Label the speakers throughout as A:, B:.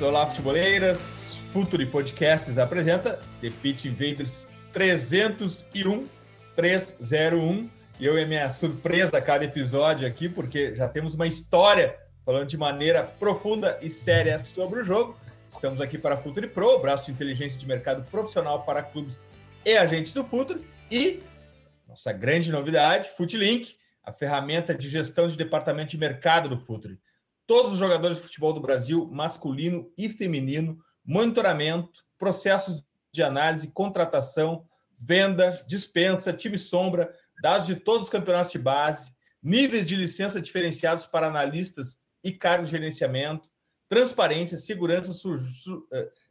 A: Olá, futeboleiras! Futuri Podcasts apresenta The Pitch Invaders 301, 301. E eu e minha surpresa a cada episódio aqui, porque já temos uma história falando de maneira profunda e séria sobre o jogo. Estamos aqui para a Futuri Pro, braço de inteligência de mercado profissional para clubes e agentes do Futuri. E nossa grande novidade, Futlink, a ferramenta de gestão de departamento de mercado do Futuri todos os jogadores de futebol do Brasil, masculino e feminino, monitoramento, processos de análise, contratação, venda, dispensa, time sombra, dados de todos os campeonatos de base, níveis de licença diferenciados para analistas e cargos de gerenciamento, transparência, segurança, uh,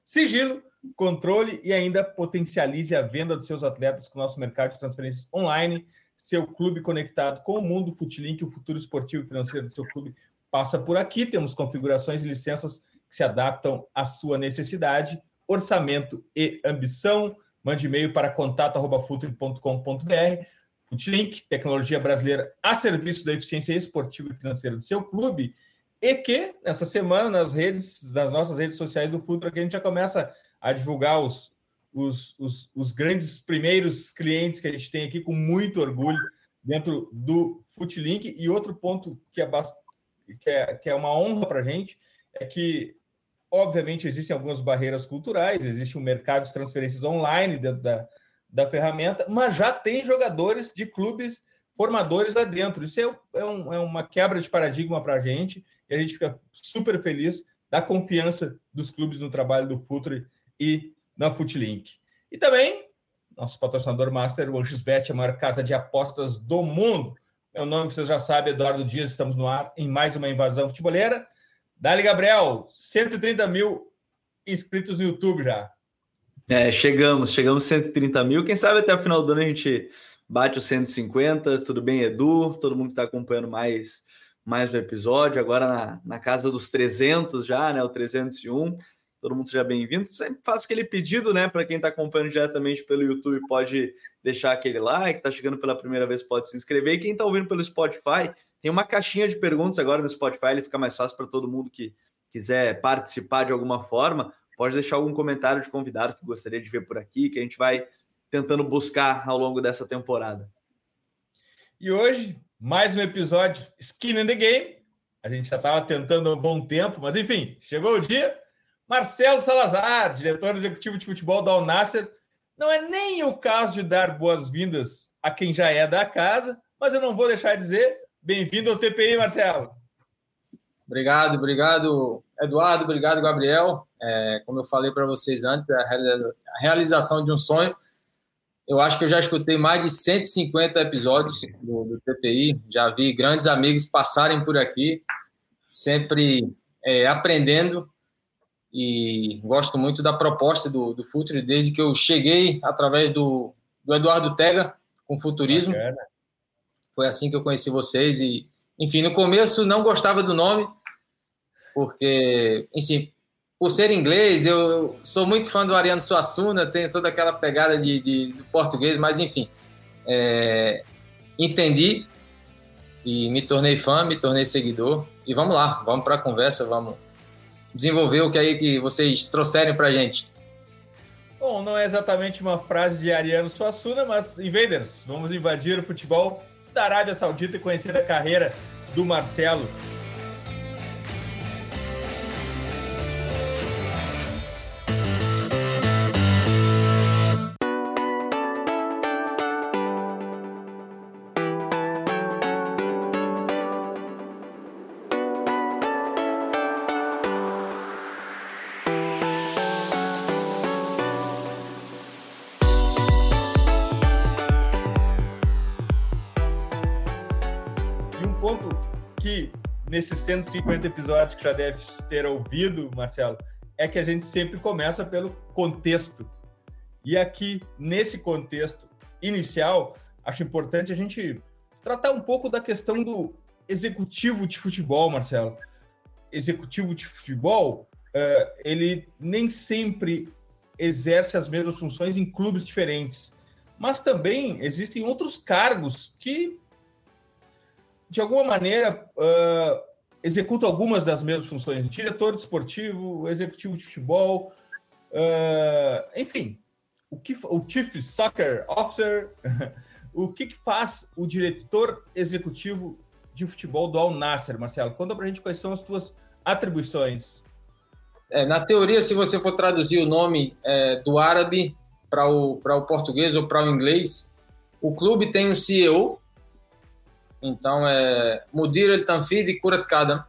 A: sigilo, controle e ainda potencialize a venda dos seus atletas com o nosso mercado de transferências online, seu clube conectado com o mundo, Futlink, o futuro esportivo e financeiro do seu clube passa por aqui. Temos configurações e licenças que se adaptam à sua necessidade, orçamento e ambição. Mande e-mail para contato.futre.com.br. Futlink, tecnologia brasileira a serviço da eficiência esportiva e financeira do seu clube. E que, nessa semana, nas redes, nas nossas redes sociais do Futre, que a gente já começa a divulgar os, os, os, os grandes primeiros clientes que a gente tem aqui com muito orgulho dentro do Futlink. E outro ponto que é bastante que é, que é uma honra para a gente, é que, obviamente, existem algumas barreiras culturais, existe um mercado de transferências online dentro da, da ferramenta, mas já tem jogadores de clubes formadores lá dentro. Isso é, é, um, é uma quebra de paradigma para a gente e a gente fica super feliz da confiança dos clubes no trabalho do Futre e na Futlink. E também, nosso patrocinador master, o XBet, a maior casa de apostas do mundo. Meu nome, vocês já sabem, Eduardo Dias, estamos no ar em mais uma invasão futeboleira. Dali, Gabriel, 130 mil inscritos no YouTube já.
B: É, chegamos, chegamos 130 mil. Quem sabe até o final do ano a gente bate os 150. Tudo bem, Edu? Todo mundo que está acompanhando mais, mais o episódio. Agora na, na casa dos 300 já, né? O 301 todo mundo seja bem-vindo. Sempre faço aquele pedido, né, para quem está acompanhando diretamente pelo YouTube, pode deixar aquele like, está chegando pela primeira vez, pode se inscrever. E quem está ouvindo pelo Spotify, tem uma caixinha de perguntas agora no Spotify, ele fica mais fácil para todo mundo que quiser participar de alguma forma. Pode deixar algum comentário de convidado que gostaria de ver por aqui, que a gente vai tentando buscar ao longo dessa temporada.
A: E hoje, mais um episódio Skin in the Game. A gente já estava tentando há um bom tempo, mas enfim, chegou o dia. Marcelo Salazar, diretor executivo de futebol da Alnasser. Não é nem o caso de dar boas-vindas a quem já é da casa, mas eu não vou deixar de dizer bem-vindo ao TPI, Marcelo.
C: Obrigado, obrigado, Eduardo, obrigado, Gabriel. É, como eu falei para vocês antes, a realização de um sonho. Eu acho que eu já escutei mais de 150 episódios do, do TPI, já vi grandes amigos passarem por aqui, sempre é, aprendendo e gosto muito da proposta do, do Futre, desde que eu cheguei através do, do Eduardo Tega com Futurismo. Bacana. Foi assim que eu conheci vocês e, enfim, no começo não gostava do nome, porque, enfim, por ser inglês, eu sou muito fã do Ariano Suassuna, tenho toda aquela pegada de, de do português, mas enfim, é, entendi e me tornei fã, me tornei seguidor. E vamos lá, vamos para a conversa, vamos desenvolver o que aí que vocês trouxerem para gente.
A: Bom, não é exatamente uma frase de Ariano Suassuna, mas invaders, vamos invadir o futebol da Arábia Saudita e conhecer a carreira do Marcelo. 150 episódios que já deve ter ouvido, Marcelo, é que a gente sempre começa pelo contexto. E aqui, nesse contexto inicial, acho importante a gente tratar um pouco da questão do executivo de futebol, Marcelo. Executivo de futebol, uh, ele nem sempre exerce as mesmas funções em clubes diferentes. Mas também existem outros cargos que, de alguma maneira, uh, executam algumas das mesmas funções. Diretor esportivo, executivo de futebol, uh, enfim, o, que, o Chief Soccer Officer, o que, que, faz o diretor executivo de futebol do Al Nasser, Marcelo? Conta pra gente quais são as tuas atribuições.
C: É, na teoria, se você for traduzir o nome é, do árabe para o, o português ou para o inglês, o clube tem um CEO, então é Mudir El Tanfid Kurat Kadam.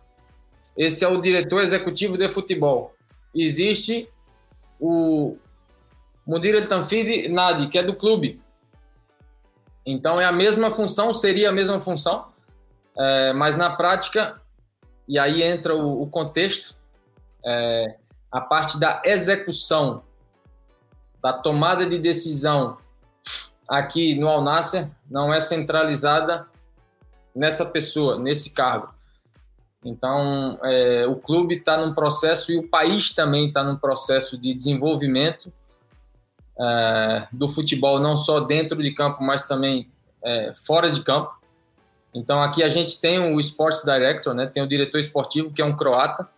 C: Esse é o diretor executivo de futebol. Existe o Mudir El Tanfid Nadi, que é do clube. Então é a mesma função, seria a mesma função, é, mas na prática, e aí entra o, o contexto, é, a parte da execução, da tomada de decisão aqui no Al Nasser não é centralizada nessa pessoa, nesse cargo. Então, é, o clube está num processo e o país também está num processo de desenvolvimento é, do futebol, não só dentro de campo, mas também é, fora de campo. Então, aqui a gente tem o Sports Director, né, tem o diretor esportivo, que é um croata,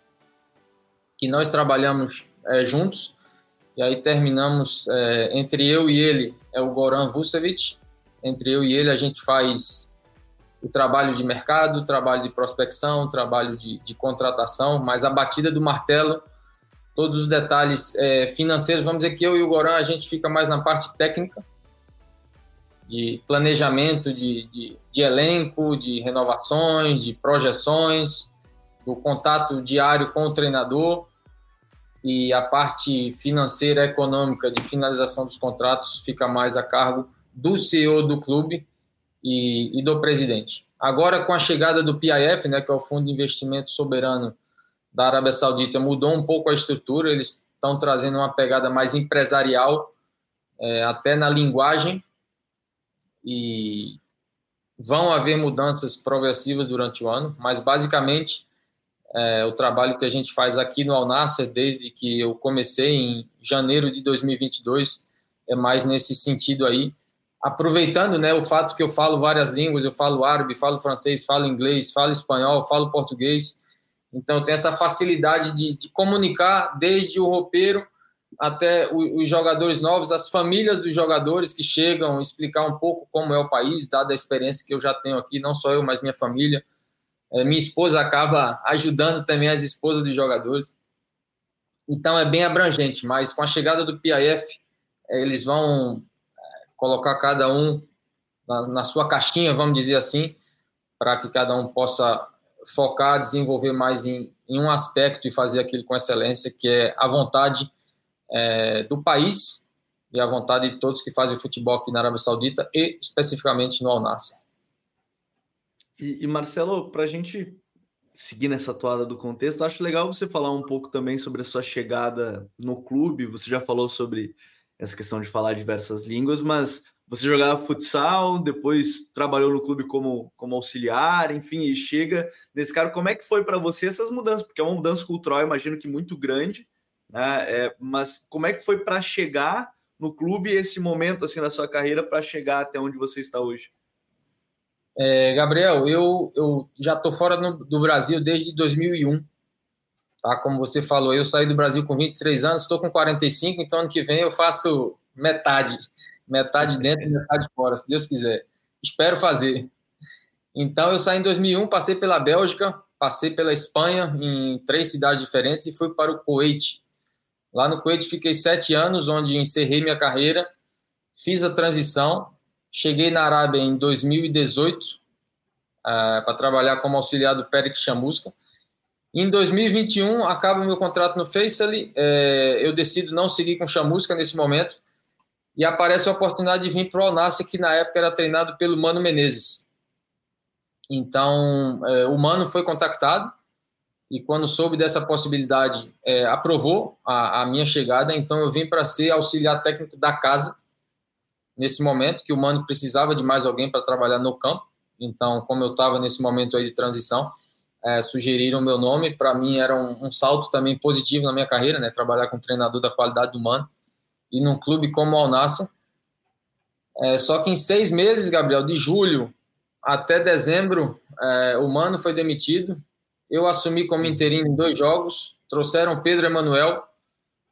C: que nós trabalhamos é, juntos, e aí terminamos, é, entre eu e ele, é o Goran Vucevic, entre eu e ele a gente faz o trabalho de mercado, o trabalho de prospecção, o trabalho de, de contratação, mas a batida do martelo todos os detalhes é, financeiros. Vamos dizer que eu e o Goran a gente fica mais na parte técnica, de planejamento de, de, de elenco, de renovações, de projeções, do contato diário com o treinador e a parte financeira econômica de finalização dos contratos fica mais a cargo do CEO do clube e, e do presidente. Agora, com a chegada do PIF, né, que é o Fundo de Investimento Soberano da Arábia Saudita mudou um pouco a estrutura, eles estão trazendo uma pegada mais empresarial, é, até na linguagem, e vão haver mudanças progressivas durante o ano, mas basicamente é, o trabalho que a gente faz aqui no Alnasser, desde que eu comecei em janeiro de 2022, é mais nesse sentido aí, aproveitando né, o fato que eu falo várias línguas, eu falo árabe, falo francês, falo inglês, falo espanhol, falo português, então, tem essa facilidade de, de comunicar desde o roupeiro até os jogadores novos, as famílias dos jogadores que chegam, explicar um pouco como é o país, dada a experiência que eu já tenho aqui, não só eu, mas minha família. É, minha esposa acaba ajudando também as esposas dos jogadores. Então é bem abrangente, mas com a chegada do PIF, é, eles vão colocar cada um na, na sua caixinha, vamos dizer assim, para que cada um possa focar, desenvolver mais em, em, um aspecto e fazer aquilo com excelência, que é a vontade é, do país e a vontade de todos que fazem futebol aqui na Arábia Saudita e especificamente no Al Nassr.
B: E, e Marcelo, para a gente seguir nessa toada do contexto, acho legal você falar um pouco também sobre a sua chegada no clube. Você já falou sobre essa questão de falar diversas línguas, mas você jogava futsal, depois trabalhou no clube como, como auxiliar, enfim, e chega nesse cara. Como é que foi para você essas mudanças? Porque é uma mudança cultural, imagino que muito grande, né? É, mas como é que foi para chegar no clube esse momento assim na sua carreira para chegar até onde você está hoje?
C: É, Gabriel, eu, eu já estou fora no, do Brasil desde 2001. Tá? Como você falou, eu saí do Brasil com 23 anos, estou com 45, então ano que vem eu faço metade metade dentro e metade fora, se Deus quiser. Espero fazer. Então, eu saí em 2001, passei pela Bélgica, passei pela Espanha, em três cidades diferentes, e fui para o Kuwait. Lá no Kuwait fiquei sete anos, onde encerrei minha carreira, fiz a transição, cheguei na Arábia em 2018 uh, para trabalhar como auxiliar do Perik Chamusca. Em 2021, acaba o meu contrato no Faisal, é, eu decido não seguir com Chamusca nesse momento, e aparece a oportunidade de vir para o Alnassi, que na época era treinado pelo Mano Menezes. Então, é, o Mano foi contactado e quando soube dessa possibilidade, é, aprovou a, a, minha chegada. Então, eu vim para ser auxiliar técnico da casa nesse momento, que o Mano precisava de mais alguém para trabalhar no campo. Então, como eu estava nesse momento aí de transição, é, sugeriram meu nome. Para mim, era um, um, salto também positivo na minha carreira, né? Trabalhar com um treinador da qualidade do Mano e num clube como o Alnassa. É, só que em seis meses, Gabriel, de julho até dezembro, é, o Mano foi demitido eu assumi como interino em dois jogos. Trouxeram Pedro Emanuel,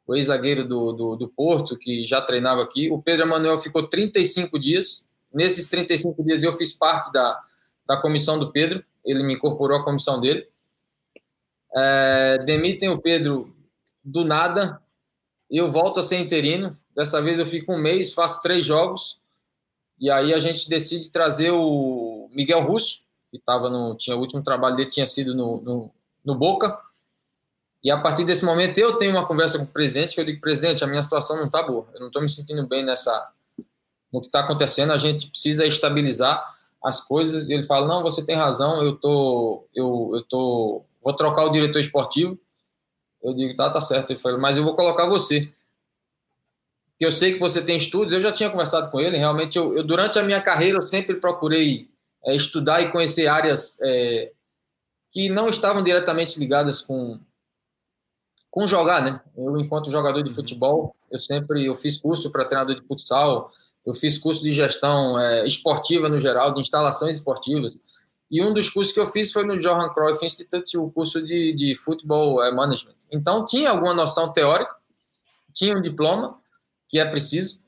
C: o ex-zagueiro do, do, do, Porto, que já treinava aqui. O Pedro Emanuel ficou 35 dias. Nesses 35 dias eu fiz parte da, da comissão do Pedro. Ele me incorporou à comissão dele. É, demitem o Pedro do nada. Eu volto a ser interino. Dessa vez eu fico um mês, faço três jogos. E aí a gente decide trazer o Miguel Russo, que estava no. Tinha, o último trabalho dele tinha sido no, no, no, Boca. E a partir desse momento eu tenho uma conversa com o presidente que eu digo, presidente, a minha situação não está boa. Eu não estou me sentindo bem nessa no que está acontecendo. A gente precisa estabilizar as coisas. Ele fala, não, você tem razão. Eu tô, eu, eu tô, vou trocar o diretor esportivo. Eu digo, tá, tá certo. Ele falou, mas eu vou colocar você. Que eu sei que você tem estudos. Eu já tinha conversado com ele. Realmente, eu, eu durante a minha carreira eu sempre procurei é, estudar e conhecer áreas é, que não estavam diretamente ligadas com com jogar, né? Eu, enquanto jogador de futebol, eu sempre eu fiz curso para treinador de futsal, eu fiz curso de gestão é, esportiva no geral, de instalações esportivas. E um dos cursos que eu fiz foi no Johan Cruyff Institute, o curso de, de futebol é, management. Então, tinha alguma noção teórica, tinha um diploma, que é preciso,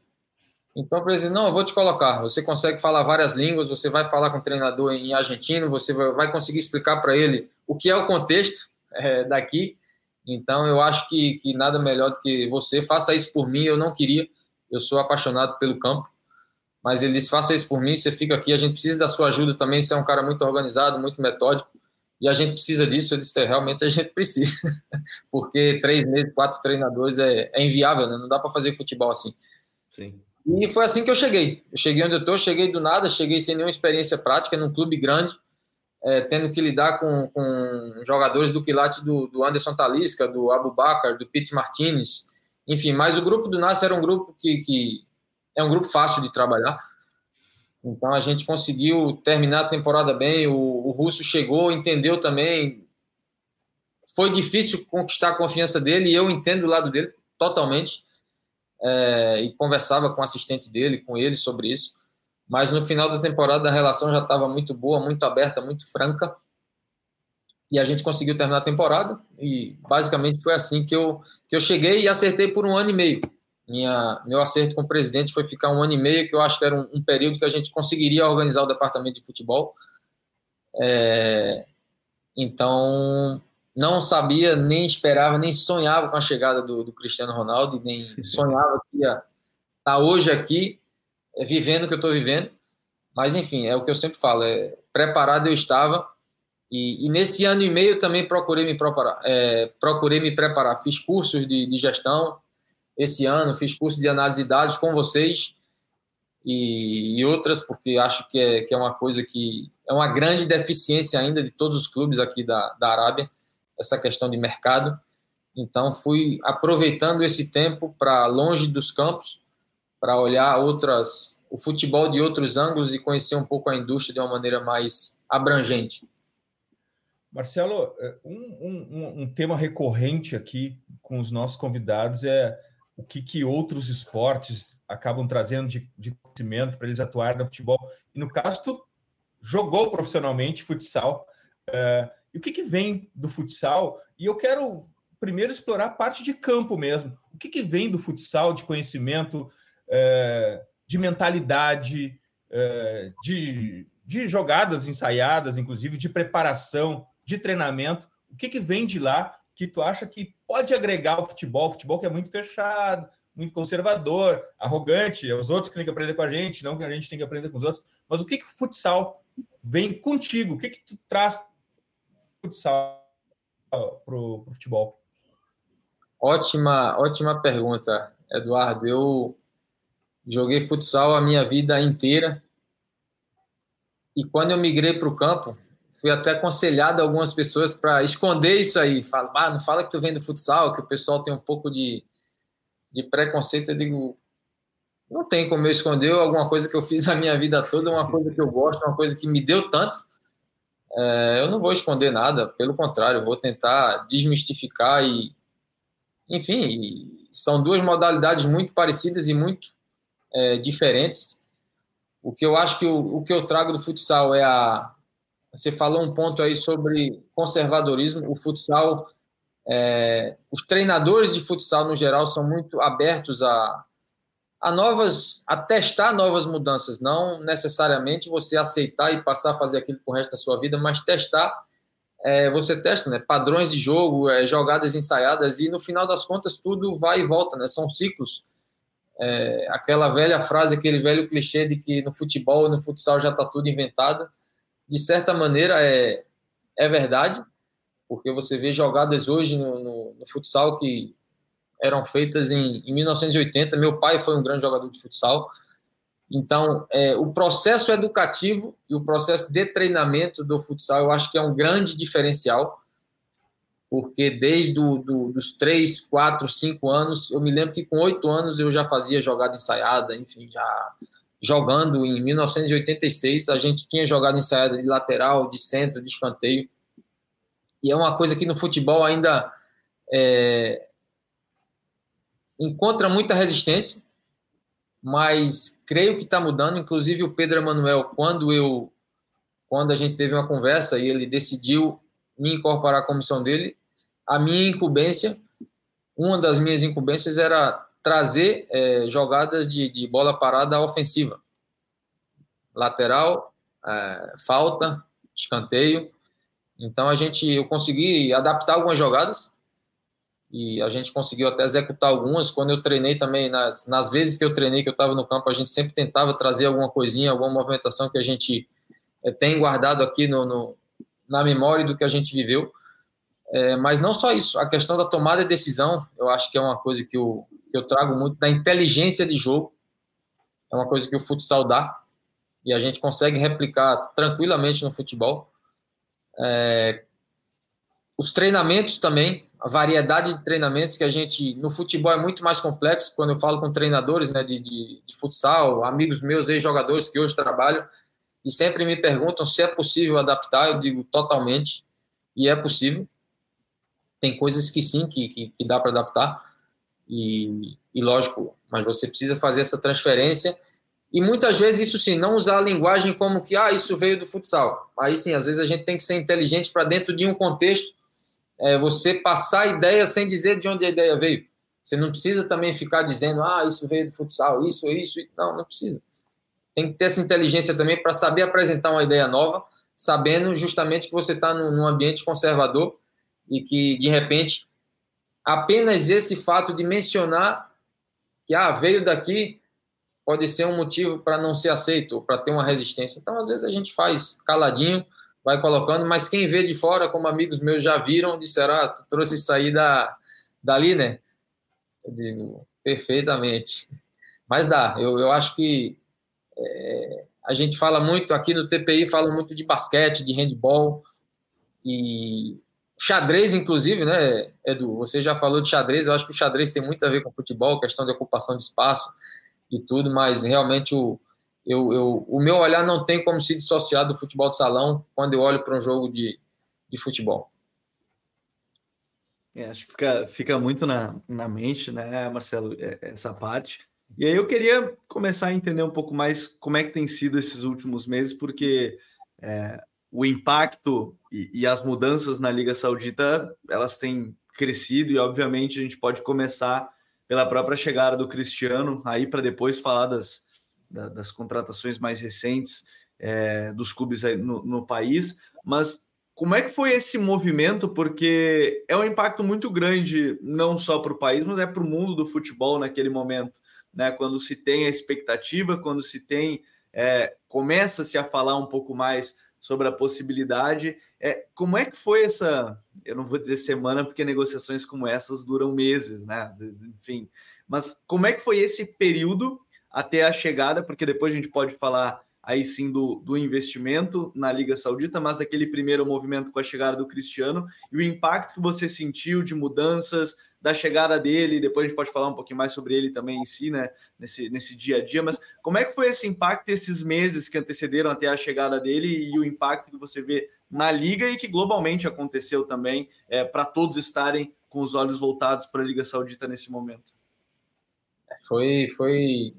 C: então, o presidente, não, eu vou te colocar. Você consegue falar várias línguas, você vai falar com o treinador em argentino, você vai conseguir explicar para ele o que é o contexto é, daqui. Então, eu acho que, que nada melhor do que você. Faça isso por mim, eu não queria, eu sou apaixonado pelo campo. Mas ele disse: faça isso por mim, você fica aqui. A gente precisa da sua ajuda também. Você é um cara muito organizado, muito metódico. E a gente precisa disso. Eu disse: é, realmente a gente precisa. Porque três meses, quatro treinadores é, é inviável, né? Não dá para fazer futebol assim.
B: Sim.
C: E foi assim que eu cheguei. Eu cheguei onde eu estou, cheguei do nada, cheguei sem nenhuma experiência prática, num clube grande, é, tendo que lidar com, com jogadores do quilate do, do Anderson Talisca, do Abubakar, do Pete Martinez, enfim. Mas o grupo do Nasser era um grupo que, que é um grupo fácil de trabalhar. Então a gente conseguiu terminar a temporada bem. O, o Russo chegou, entendeu também. Foi difícil conquistar a confiança dele e eu entendo o lado dele totalmente é, e conversava com o assistente dele, com ele sobre isso. Mas no final da temporada a relação já estava muito boa, muito aberta, muito franca. E a gente conseguiu terminar a temporada. E basicamente foi assim que eu, que eu cheguei e acertei por um ano e meio. Minha, meu acerto com o presidente foi ficar um ano e meio, que eu acho que era um, um período que a gente conseguiria organizar o departamento de futebol. É, então, não sabia, nem esperava, nem sonhava com a chegada do, do Cristiano Ronaldo, nem sonhava que ia estar tá hoje aqui, é, vivendo o que eu estou vivendo. Mas, enfim, é o que eu sempre falo, é, preparado eu estava, e, e nesse ano e meio também procurei me preparar, é, procurei me preparar. Fiz cursos de, de, gestão esse ano, fiz curso de análise de dados com vocês e, e outras, porque acho que é, que é uma coisa que é uma grande deficiência ainda de todos os clubes aqui da, da Arábia essa questão de mercado. Então, fui aproveitando esse tempo para longe dos campos, para olhar outras, o futebol de outros ângulos e conhecer um pouco a indústria de uma maneira mais abrangente.
A: Marcelo, é, um, um, um tema recorrente aqui com os nossos convidados é o que, que outros esportes acabam trazendo de, de conhecimento para eles atuarem no futebol. E no caso, tu jogou profissionalmente futsal. Uh, e o que, que vem do futsal? E eu quero primeiro explorar a parte de campo mesmo. O que, que vem do futsal de conhecimento, é, de mentalidade, é, de, de jogadas ensaiadas, inclusive, de preparação, de treinamento? O que, que vem de lá que tu acha que pode agregar ao futebol? O futebol que é muito fechado, muito conservador, arrogante, é os outros que têm que aprender com a gente, não que a gente tem que aprender com os outros. Mas o que, que o futsal vem contigo? O que, que tu traz futsal para o futebol?
C: Ótima, ótima pergunta, Eduardo. Eu joguei futsal a minha vida inteira. E quando eu migrei para o campo, fui até aconselhado algumas pessoas para esconder isso aí. Fala, ah, não fala que tu vem do futsal, que o pessoal tem um pouco de, de preconceito. Eu digo, não tem como eu esconder alguma coisa que eu fiz a minha vida toda, uma coisa que eu gosto, uma coisa que me deu tanto. É, eu não vou esconder nada, pelo contrário, vou tentar desmistificar e, enfim, são duas modalidades muito parecidas e muito é, diferentes. O que eu acho que o, o que eu trago do futsal é a. Você falou um ponto aí sobre conservadorismo. O futsal, é, os treinadores de futsal no geral são muito abertos a, a novas, a testar novas mudanças, não necessariamente você aceitar e passar a fazer aquilo pro resto da sua vida, mas testar, é, você testa, né, padrões de jogo, é, jogadas ensaiadas e no final das contas tudo vai e volta, né, são ciclos. É, aquela velha frase, aquele velho clichê de que no futebol, no futsal já está tudo inventado, de certa maneira é, é verdade, porque você vê jogadas hoje no, no, no futsal que eram feitas em, em 1980. Meu pai foi um grande jogador de futsal. Então, é, o processo educativo e o processo de treinamento do futsal, eu acho que é um grande diferencial, porque desde do, do, dos 3, 4, 5 anos, eu me lembro que com 8 anos eu já fazia jogada ensaiada, enfim, já jogando em 1986, a gente tinha jogado ensaiada de lateral, de centro, de escanteio, e é uma coisa que no futebol ainda é, encontra muita resistência, mas creio que está mudando. Inclusive o Pedro Emanuel, quando eu, quando a gente teve uma conversa e ele decidiu me incorporar à comissão dele, a minha incumbência, uma das minhas incumbências era trazer é, jogadas de, de, bola parada ofensiva, lateral, é, falta, escanteio. Então a gente, eu consegui adaptar algumas jogadas e a gente conseguiu até executar algumas. Quando eu treinei também, nas, nas vezes que eu treinei, que eu estava no campo, a gente sempre tentava trazer alguma coisinha, alguma movimentação que a gente é, tem guardado aqui no, no, na memória do que a gente viveu. É, mas não só isso, a questão da tomada de decisão, eu acho que é uma coisa que que eu trago muito, da inteligência de jogo, é uma coisa que o futsal dá, e a gente consegue replicar tranquilamente no futebol. É, os treinamentos também, a variedade de treinamentos que a gente no futebol é muito mais complexo. Quando eu falo com treinadores né, de, de, de futsal, amigos meus, ex-jogadores que hoje trabalham, e sempre me perguntam se é possível adaptar. Eu digo totalmente, e é possível. Tem coisas que sim, que, que, que dá para adaptar, e, e lógico, mas você precisa fazer essa transferência. E muitas vezes isso sim, não usar a linguagem como que, ah, isso veio do futsal. Aí sim, às vezes a gente tem que ser inteligente para dentro de um contexto é, você passar a ideia sem dizer de onde a ideia veio. Você não precisa também ficar dizendo, ah, isso veio do futsal, isso, isso. Não, não precisa. Tem que ter essa inteligência também para saber apresentar uma ideia nova, sabendo justamente que você está num ambiente conservador e que, de repente, apenas esse fato de mencionar que ah, veio daqui pode ser um motivo para não ser aceito, para ter uma resistência. Então, às vezes, a gente faz caladinho, vai colocando, mas quem vê de fora, como amigos meus já viram, disseram, ah, tu trouxe isso aí da, dali, né? Eu digo, perfeitamente. Mas dá, eu, eu acho que é, a gente fala muito, aqui no TPI fala muito de basquete, de handball, e xadrez, inclusive, né, Edu? Você já falou de xadrez, eu acho que o xadrez tem muito a ver com futebol, questão de ocupação de espaço e tudo, mas realmente o, eu, eu, o meu olhar não tem como se dissociar do futebol de salão quando eu olho para um jogo de, de futebol.
B: É, acho que fica, fica muito na, na mente, né, Marcelo, é, essa parte. E aí eu queria começar a entender um pouco mais como é que tem sido esses últimos meses, porque é, o impacto e, e, as mudanças na Liga Saudita, elas têm crescido e, obviamente, a gente pode começar pela própria chegada do Cristiano, aí para depois falar das, da, das contratações mais recentes é, dos clubes no, no país, mas como é que foi esse movimento? Porque é um impacto muito grande, não só para o país, mas é para o mundo do futebol naquele momento, né? Quando se tem a expectativa, quando se tem, é, começa-se a falar um pouco mais sobre a possibilidade. É, como é que foi essa? Eu não vou dizer semana, porque negociações como essas duram meses, né? Enfim, mas como é que foi esse período até a chegada, porque depois a gente pode falar aí sim do, do investimento na Liga Saudita, mas aquele primeiro movimento com a chegada do Cristiano e o impacto que você sentiu de mudanças da chegada dele, depois a gente pode falar um pouquinho mais sobre ele também em si, né, nesse, nesse dia a dia, mas como é que foi esse impacto esses meses que antecederam até a chegada dele e o impacto que você vê na Liga e que globalmente aconteceu também, é, para todos estarem com os olhos voltados para a Liga Saudita nesse momento?
C: Foi, foi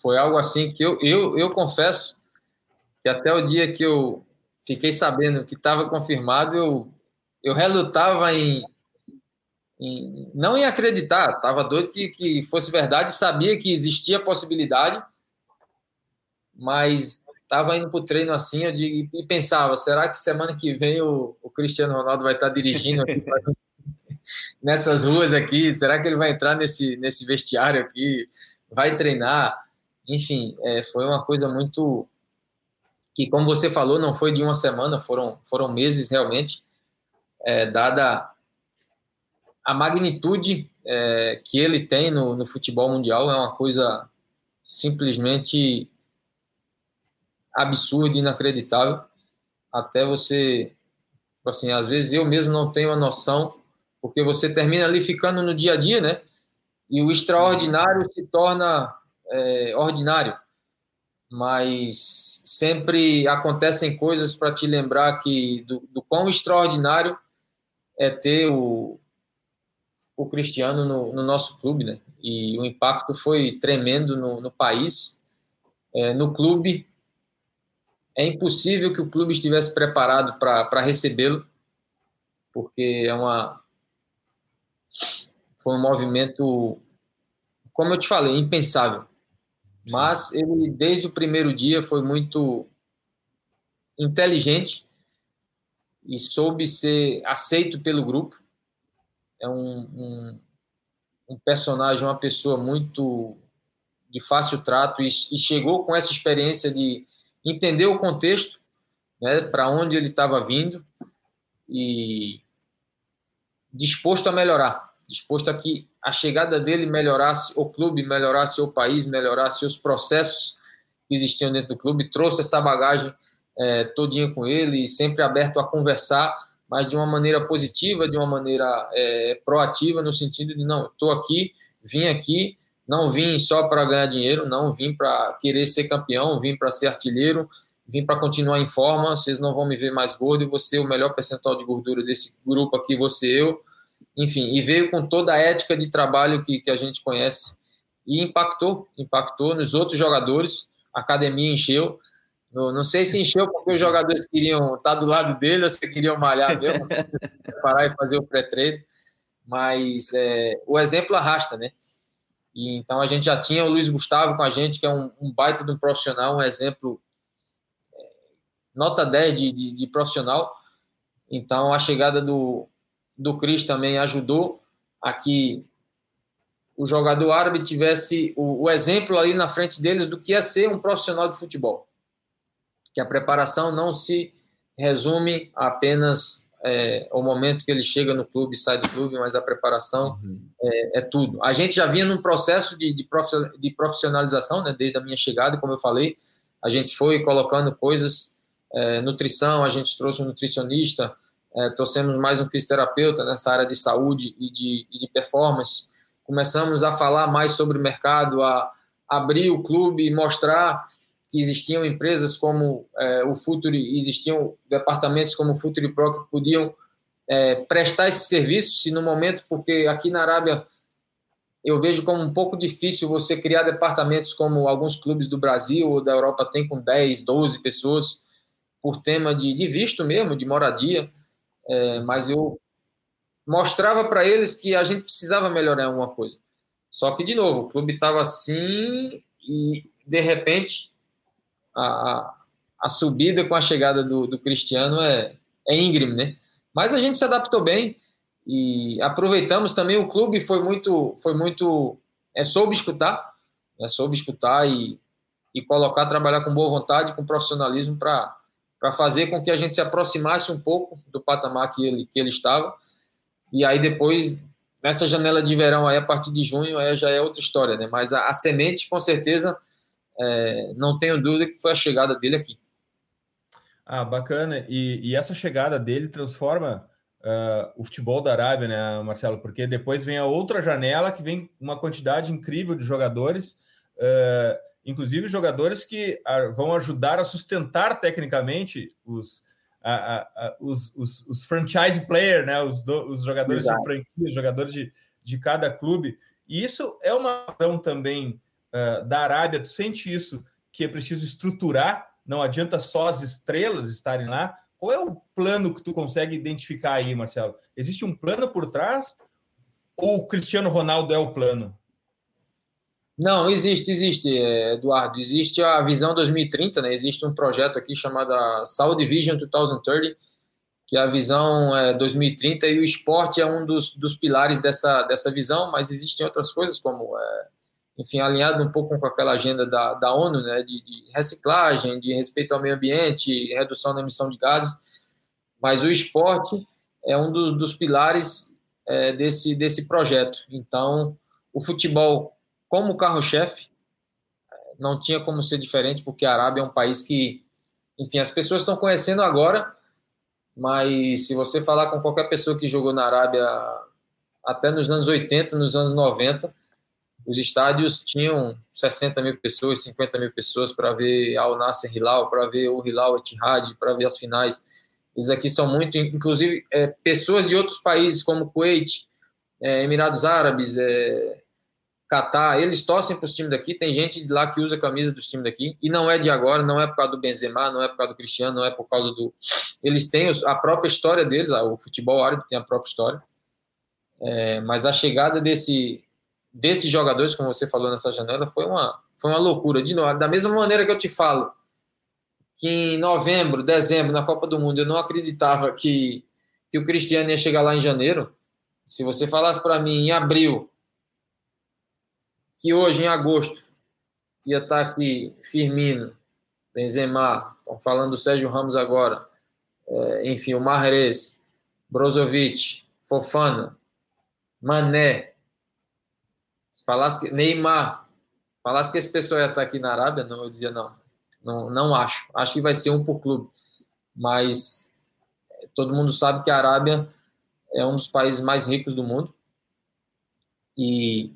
C: foi algo assim que eu, eu, eu confesso que até o dia que eu fiquei sabendo que estava confirmado, eu, eu relutava em, em não em acreditar, estava doido que, que fosse verdade, sabia que existia possibilidade, mas estava indo para o treino assim eu digo, e pensava, será que semana que vem o, o Cristiano Ronaldo vai estar dirigindo aqui, nessas ruas aqui? Será que ele vai entrar nesse, nesse vestiário aqui? Vai treinar? Enfim, é, foi uma coisa muito que, como você falou, não foi de uma semana, foram, foram meses realmente, é, dada a magnitude é, que ele tem no, no futebol mundial, é uma coisa simplesmente absurda, inacreditável, até você, assim, às vezes eu mesmo não tenho a noção, porque você termina ali ficando no dia a dia, né? E o extraordinário se torna é, ordinário, mas sempre acontecem coisas para te lembrar que do, do, quão extraordinário é ter o, o Cristiano no, no, nosso clube, né? E o impacto foi tremendo no, no país, é, no clube. É impossível que o clube estivesse preparado para recebê-lo, porque é uma foi um movimento, como eu te falei, impensável. Mas ele, desde o primeiro dia, foi muito inteligente e soube ser aceito pelo grupo. É um, um, um personagem, uma pessoa muito de fácil trato e, e, chegou com essa experiência de entender o contexto, né, para onde ele estava vindo e disposto a melhorar disposto a que a chegada dele melhorasse o clube, melhorasse o país, melhorasse os processos que existiam dentro do clube, trouxe essa bagagem é, todinha com ele, sempre aberto a conversar, mas de uma maneira positiva, de uma maneira é, proativa, no sentido de, não, estou aqui, vim aqui, não vim só para ganhar dinheiro, não vim para querer ser campeão, vim para ser artilheiro, vim para continuar em forma, vocês não vão me ver mais gordo, e você o melhor percentual de gordura desse grupo aqui, você eu, enfim, e veio com toda a ética de trabalho que, que a gente conhece e impactou, impactou nos outros jogadores, a academia encheu, não, não sei se encheu porque os jogadores queriam estar do lado dele ou se queriam malhar mesmo, parar e fazer o pré-treino, mas é, o exemplo arrasta, né? E, então a gente já tinha o Luiz Gustavo com a gente, que é um, um baita de um profissional, um exemplo é, nota 10 de, de, de profissional. Então a chegada do, do Cris também ajudou a que o jogador árabe tivesse o, o, exemplo ali na frente deles do que é ser um profissional de futebol. Que a preparação não se resume apenas é, ao momento que ele chega no clube, sai do clube, mas a preparação uhum. é, é, tudo. A gente já vinha num processo de, de profissionalização, né, desde a minha chegada, como eu falei, a gente foi colocando coisas, é, nutrição, a gente trouxe um nutricionista, é, trouxemos mais um fisioterapeuta nessa área de saúde e de, e de performance. Começamos a falar mais sobre o mercado, a abrir o clube e mostrar que existiam empresas como é, o Futuri, existiam departamentos como o Futuri Pro que podiam é, prestar esse serviço, se no momento, porque aqui na Arábia eu vejo como um pouco difícil você criar departamentos como alguns clubes do Brasil ou da Europa têm com 10, 12 pessoas, por tema de, de visto mesmo, de moradia é, mas eu mostrava para eles que a gente precisava melhorar alguma coisa. Só que, de novo, o clube estava assim e, de repente, a, a subida com a chegada do, do Cristiano é, é íngreme, né? Mas a gente se adaptou bem e aproveitamos também. O clube foi muito, foi muito, é soube escutar, é soube escutar e, e colocar, trabalhar com boa vontade, com profissionalismo para para fazer com que a gente se aproximasse um pouco do patamar que ele, que ele estava. E aí depois, nessa janela de verão, aí a partir de junho, aí já é outra história, né? Mas a, a semente, com certeza, é, não tenho dúvida que foi a chegada dele aqui.
A: Ah, bacana. E, e essa chegada dele transforma uh, o futebol da Arábia, né, Marcelo? Porque depois vem a outra janela que vem uma quantidade incrível de jogadores, uh, inclusive jogadores que vão ajudar a sustentar tecnicamente os, a, a, a, os, os, os, franchise player, né? Os, do, os jogadores Exato. de franquia, jogadores de, de cada clube. E isso é uma ação também uh, da Arábia. Tu sente isso que é preciso estruturar? Não adianta só as estrelas estarem lá. Qual é o plano que tu consegue identificar aí, Marcelo? Existe um plano por trás? Ou o Cristiano Ronaldo é o plano?
C: Não, existe, existe, Eduardo. Existe a Visão 2030, né? Existe um projeto aqui chamado Saúde Vision 2030, que é a visão é, 2030, e o esporte é um dos, dos pilares dessa, dessa visão, mas existem outras coisas, como, é, enfim, alinhado um pouco com aquela agenda da, da ONU, né? De, de reciclagem, de respeito ao meio ambiente, redução da emissão de gases, mas o esporte é um dos, dos pilares é, desse, desse projeto. Então, o futebol como carro-chefe, não tinha como ser diferente, porque a Arábia é um país que, enfim, as pessoas estão conhecendo agora, mas se você falar com qualquer pessoa que jogou na Arábia até nos anos 80, nos anos 90, os estádios tinham 60 mil pessoas, 50 mil pessoas para ver Al Nasser Hilal, para ver o Hilal Etihad, para ver as finais. Eles aqui são muito, inclusive, é, pessoas de outros países como Kuwait, é, Emirados Árabes, é, Catar, eles torcem para os times daqui, tem gente lá que usa a camisa dos times daqui, e não é de agora, não é por causa do Benzema, não é por causa do Cristiano, não é por causa do... Eles têm a própria história deles, o futebol árabe tem a própria história, é, mas a chegada desse, desses jogadores, como você falou nessa janela, foi uma, foi uma loucura. De novo, da mesma maneira que eu te falo que em novembro, dezembro, na Copa do Mundo, eu não acreditava que, que o Cristiano ia chegar lá em janeiro, se você falasse para mim em abril que hoje, em agosto, ia estar aqui Firmino, Benzema, estão falando do Sérgio Ramos agora, é, enfim, o Mahrez, Brozovic, Fofana, Mané, se falasse que, Neymar, falasse que esse pessoal ia estar aqui na Arábia, não, eu dizia não, não, não acho, acho que vai ser um por clube, mas é, todo mundo sabe que a Arábia é um dos países mais ricos do mundo. E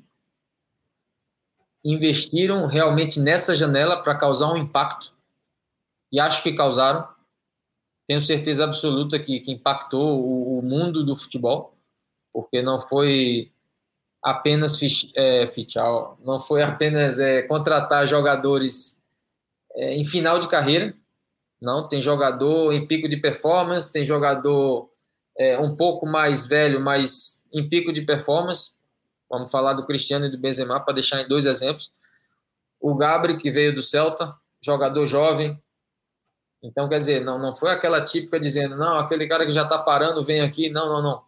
C: investiram realmente nessa janela para causar um impacto. E acho que causaram. Tenho certeza absoluta que, que impactou o, o mundo do futebol, porque não foi apenas é, fichar, não foi apenas é, contratar jogadores é, em final de carreira. Não, tem jogador em pico de performance, tem jogador é, um pouco mais velho, mas em pico de performance, Vamos falar do Cristiano e do Benzema para deixar em dois exemplos. O Gabri, que veio do Celta, jogador jovem. Então, quer dizer, não, não foi aquela típica dizendo, não, aquele cara que já está parando vem aqui. Não, não, não.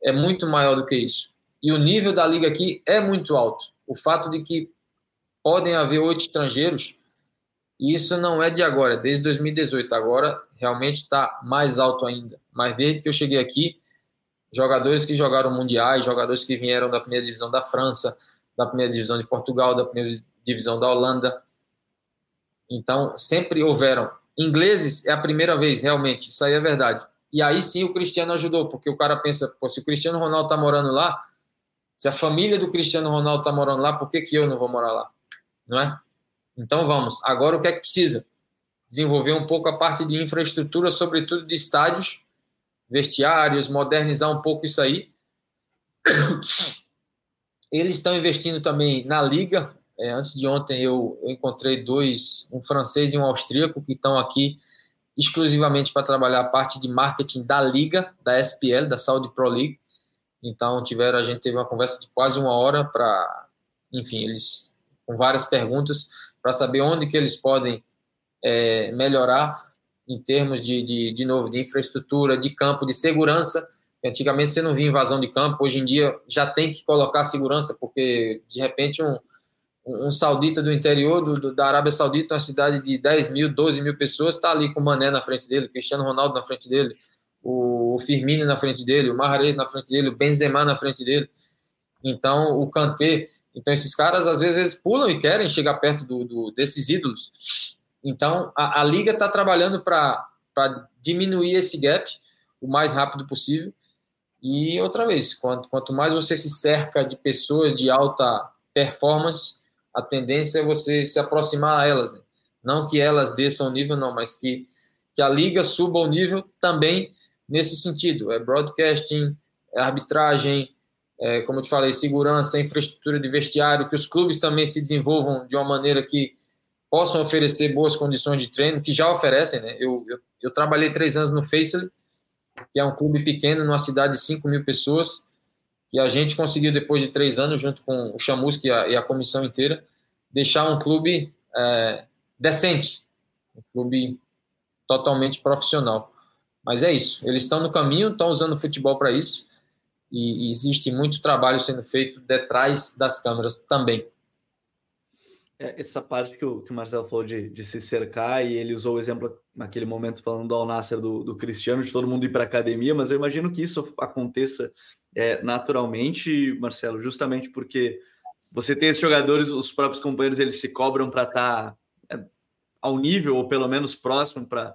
C: É muito maior do que isso. E o nível da liga aqui é muito alto. O fato de que podem haver oito estrangeiros, isso não é de agora, é desde 2018. Agora realmente está mais alto ainda. Mas desde que eu cheguei aqui, jogadores que jogaram mundiais, jogadores que vieram da primeira divisão da França, da primeira divisão de Portugal, da primeira divisão da Holanda. Então, sempre houveram. Ingleses é a primeira vez, realmente, isso aí é verdade. E aí sim o Cristiano ajudou, porque o cara pensa, se o Cristiano Ronaldo está morando lá, se a família do Cristiano Ronaldo está morando lá, por que, que eu não vou morar lá? Não é? Então vamos. Agora o que é que precisa? Desenvolver um pouco a parte de infraestrutura, sobretudo de estádios, vestiários, modernizar um pouco isso aí. Eles estão investindo também na liga. É, antes de ontem eu, encontrei dois, um francês e um austríaco, que estão aqui exclusivamente para trabalhar a parte de marketing da liga, da SPL, da Saudi Pro League. Então tiveram, a gente teve uma conversa de quase uma hora para, enfim, eles com várias perguntas para saber onde que eles podem é, melhorar em termos de, de, de novo, de infraestrutura, de campo, de segurança. Antigamente você não via invasão de campo, hoje em dia já tem que colocar segurança, porque de repente um, um saudita do interior do, da Arábia Saudita, uma cidade de 10 mil, 12 mil pessoas, está ali com o Mané na frente dele, o Cristiano Ronaldo na frente dele, o, Firmino na frente dele, o Mahrez na frente dele, o Benzema na frente dele. Então o Kanté, Então, esses caras, às vezes, pulam e querem chegar perto do, do desses ídolos. Então, a, a liga está trabalhando para diminuir esse gap o mais rápido possível. E, outra vez, quanto, quanto mais você se cerca de pessoas de alta performance, a tendência é você se aproximar a elas. Né? Não que elas desçam o nível, não, mas que, que a liga suba o nível também nesse sentido. É broadcasting, é arbitragem, é, como eu te falei, segurança, infraestrutura de vestiário, que os clubes também se desenvolvam de uma maneira que possam oferecer boas condições de treino, que já oferecem, né? Eu, eu, eu trabalhei três anos no Faceless, que é um clube pequeno, numa cidade de 5 mil pessoas, que a gente conseguiu, depois de três anos, junto com o Chamusca e a, e a comissão inteira, deixar um clube é, decente, um clube totalmente profissional. Mas é isso, eles estão no caminho, estão usando o futebol para isso, e, e existe muito trabalho sendo feito detrás das câmeras também.
B: É, essa parte que o, que o Marcelo falou de, de, se cercar, e ele usou o exemplo naquele momento falando do Al-Nasser do, do, Cristiano, de todo mundo ir para academia, mas eu imagino que isso aconteça é, naturalmente, Marcelo, justamente porque você tem esses jogadores, os próprios companheiros, eles se cobram para estar tá, é, ao nível, ou pelo menos próximo, para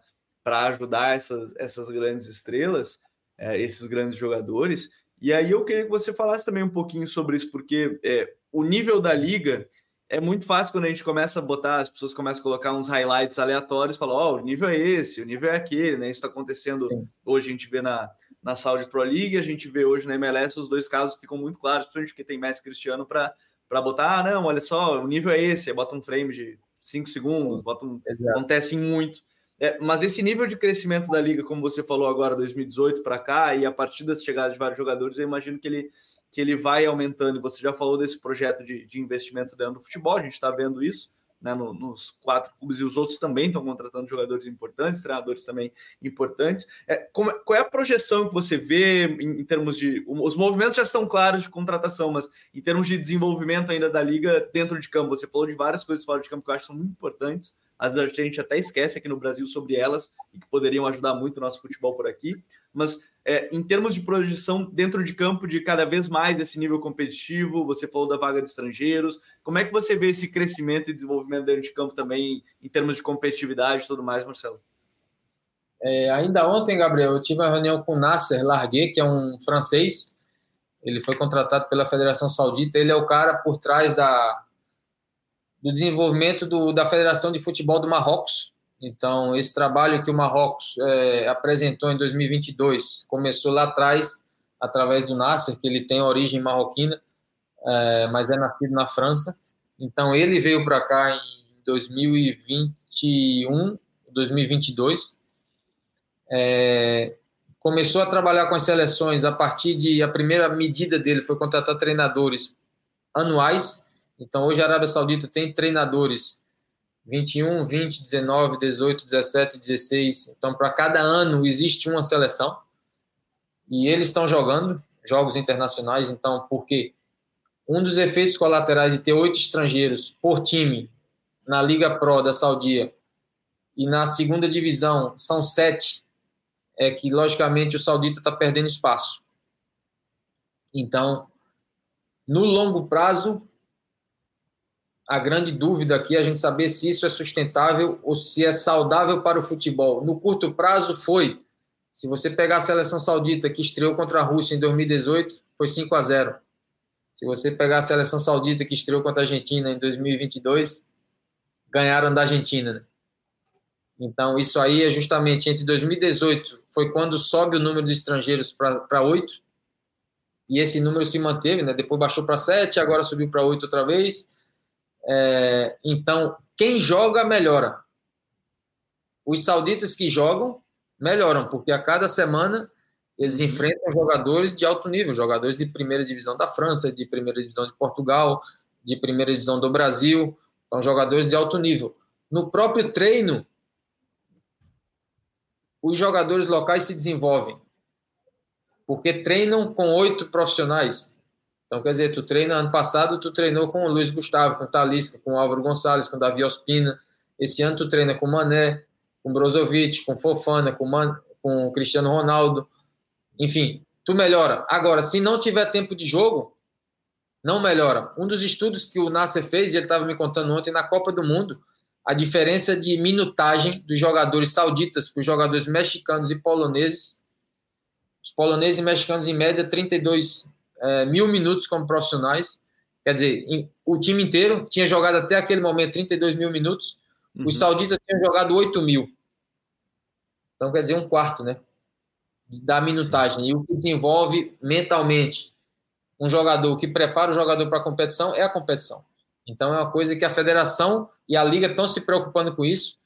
B: ajudar essas, essas grandes estrelas, é, esses grandes jogadores, e aí eu queria que você falasse também um pouquinho sobre isso, porque é, o nível da liga é muito fácil quando a gente começa a botar, as pessoas começam a colocar uns highlights aleatórios, falam, ó, oh, o nível é esse, o nível é aquele, né? Isso está acontecendo Sim. hoje, a gente vê na, na Saudi Pro League, a gente vê hoje na MLS, os dois casos ficam muito claros, principalmente porque tem Messi Cristiano para botar, ah, não, olha só, o nível é esse, aí bota um frame de 5 segundos, bota um, acontece muito. É, mas esse nível de crescimento da liga, como você falou agora, 2018 para cá, e a partir das chegadas de vários jogadores, eu imagino que ele, que ele vai aumentando. E você já falou desse projeto de, de investimento dentro do futebol, a gente está vendo isso né, no, nos quatro clubes, e os outros também estão contratando jogadores importantes, treinadores também importantes. É, como, qual é a projeção que você vê em, em, termos de. Os movimentos já estão claros de contratação, mas em termos de desenvolvimento ainda da liga dentro de campo, você falou de várias coisas fora de campo que eu acho que são muito importantes às vezes a gente até esquece aqui no Brasil sobre elas e que poderiam ajudar muito o nosso futebol por aqui. Mas é, em termos de projeção dentro de campo, de cada vez mais esse nível competitivo, você falou da vaga de estrangeiros, como é que você vê esse crescimento e desenvolvimento dentro de campo também, em termos de competitividade e tudo mais, Marcelo?
C: É, ainda ontem, Gabriel, eu tive uma reunião com o Nasser Larguet, que é um francês. Ele foi contratado pela Federação Saudita. Ele é o cara por trás da, do desenvolvimento do, da Federação de Futebol do Marrocos. Então, esse trabalho que o Marrocos é, apresentou em 2022 começou lá atrás, através do Nasser, que ele tem origem marroquina, é, mas é nascido na França. Então, ele veio para cá em 2021, 2022. É, começou a trabalhar com as seleções a partir de. A primeira medida dele foi contratar treinadores anuais então, hoje a Arábia Saudita tem treinadores 21, 20, 19, 18, 17, 16. Então, para cada ano existe uma seleção e eles estão jogando jogos internacionais. Então, porque um dos efeitos colaterais de ter oito estrangeiros por time na Liga Pro da Saudia e na segunda divisão são sete, é que logicamente o Saudita está perdendo espaço. Então, no longo prazo, a grande dúvida aqui é a gente saber se isso é sustentável ou se é saudável para o futebol. No curto prazo, foi. Se você pegar a seleção saudita que estreou contra a Rússia em 2018, foi 5 a 0. Se você pegar a seleção saudita que estreou contra a Argentina em 2022, ganharam da Argentina. Né? Então, isso aí é justamente entre 2018, foi quando sobe o número de estrangeiros para 8, e esse número se manteve, né? depois baixou para 7, agora subiu para 8 outra vez é, então, quem joga, melhora. Os sauditas que jogam, melhoram, porque a cada semana eles uhum. enfrentam jogadores de alto nível, jogadores de primeira divisão da França, de primeira divisão de Portugal, de primeira divisão do Brasil, são jogadores de alto nível. No próprio treino, os jogadores locais se desenvolvem, porque treinam com oito profissionais. Então, quer dizer, tu treina, ano passado tu treinou com o Luiz Gustavo, com o Talisca, com o Álvaro Gonçalves, com o Davi Ospina. Esse ano tu treina com o Mané, com o Brozovic, com o Fofana, com, Man, com o Cristiano Ronaldo. Enfim, tu melhora. Agora, se não tiver tempo de jogo, não melhora. Um dos estudos que o Nasser fez, e ele estava me contando ontem, na Copa do Mundo, a diferença de minutagem dos jogadores sauditas para os jogadores mexicanos e poloneses. Os poloneses e mexicanos, em média, 32 é, mil minutos como profissionais. Quer dizer, o time inteiro tinha jogado até aquele momento 32 mil minutos. Uhum. Os sauditas tinham jogado 8 mil. Então, quer dizer, um quarto, né? Da minutagem. E o que desenvolve mentalmente um jogador, que prepara o jogador para a competição, é a competição. Então, é uma coisa que a federação e a liga estão se preocupando com isso.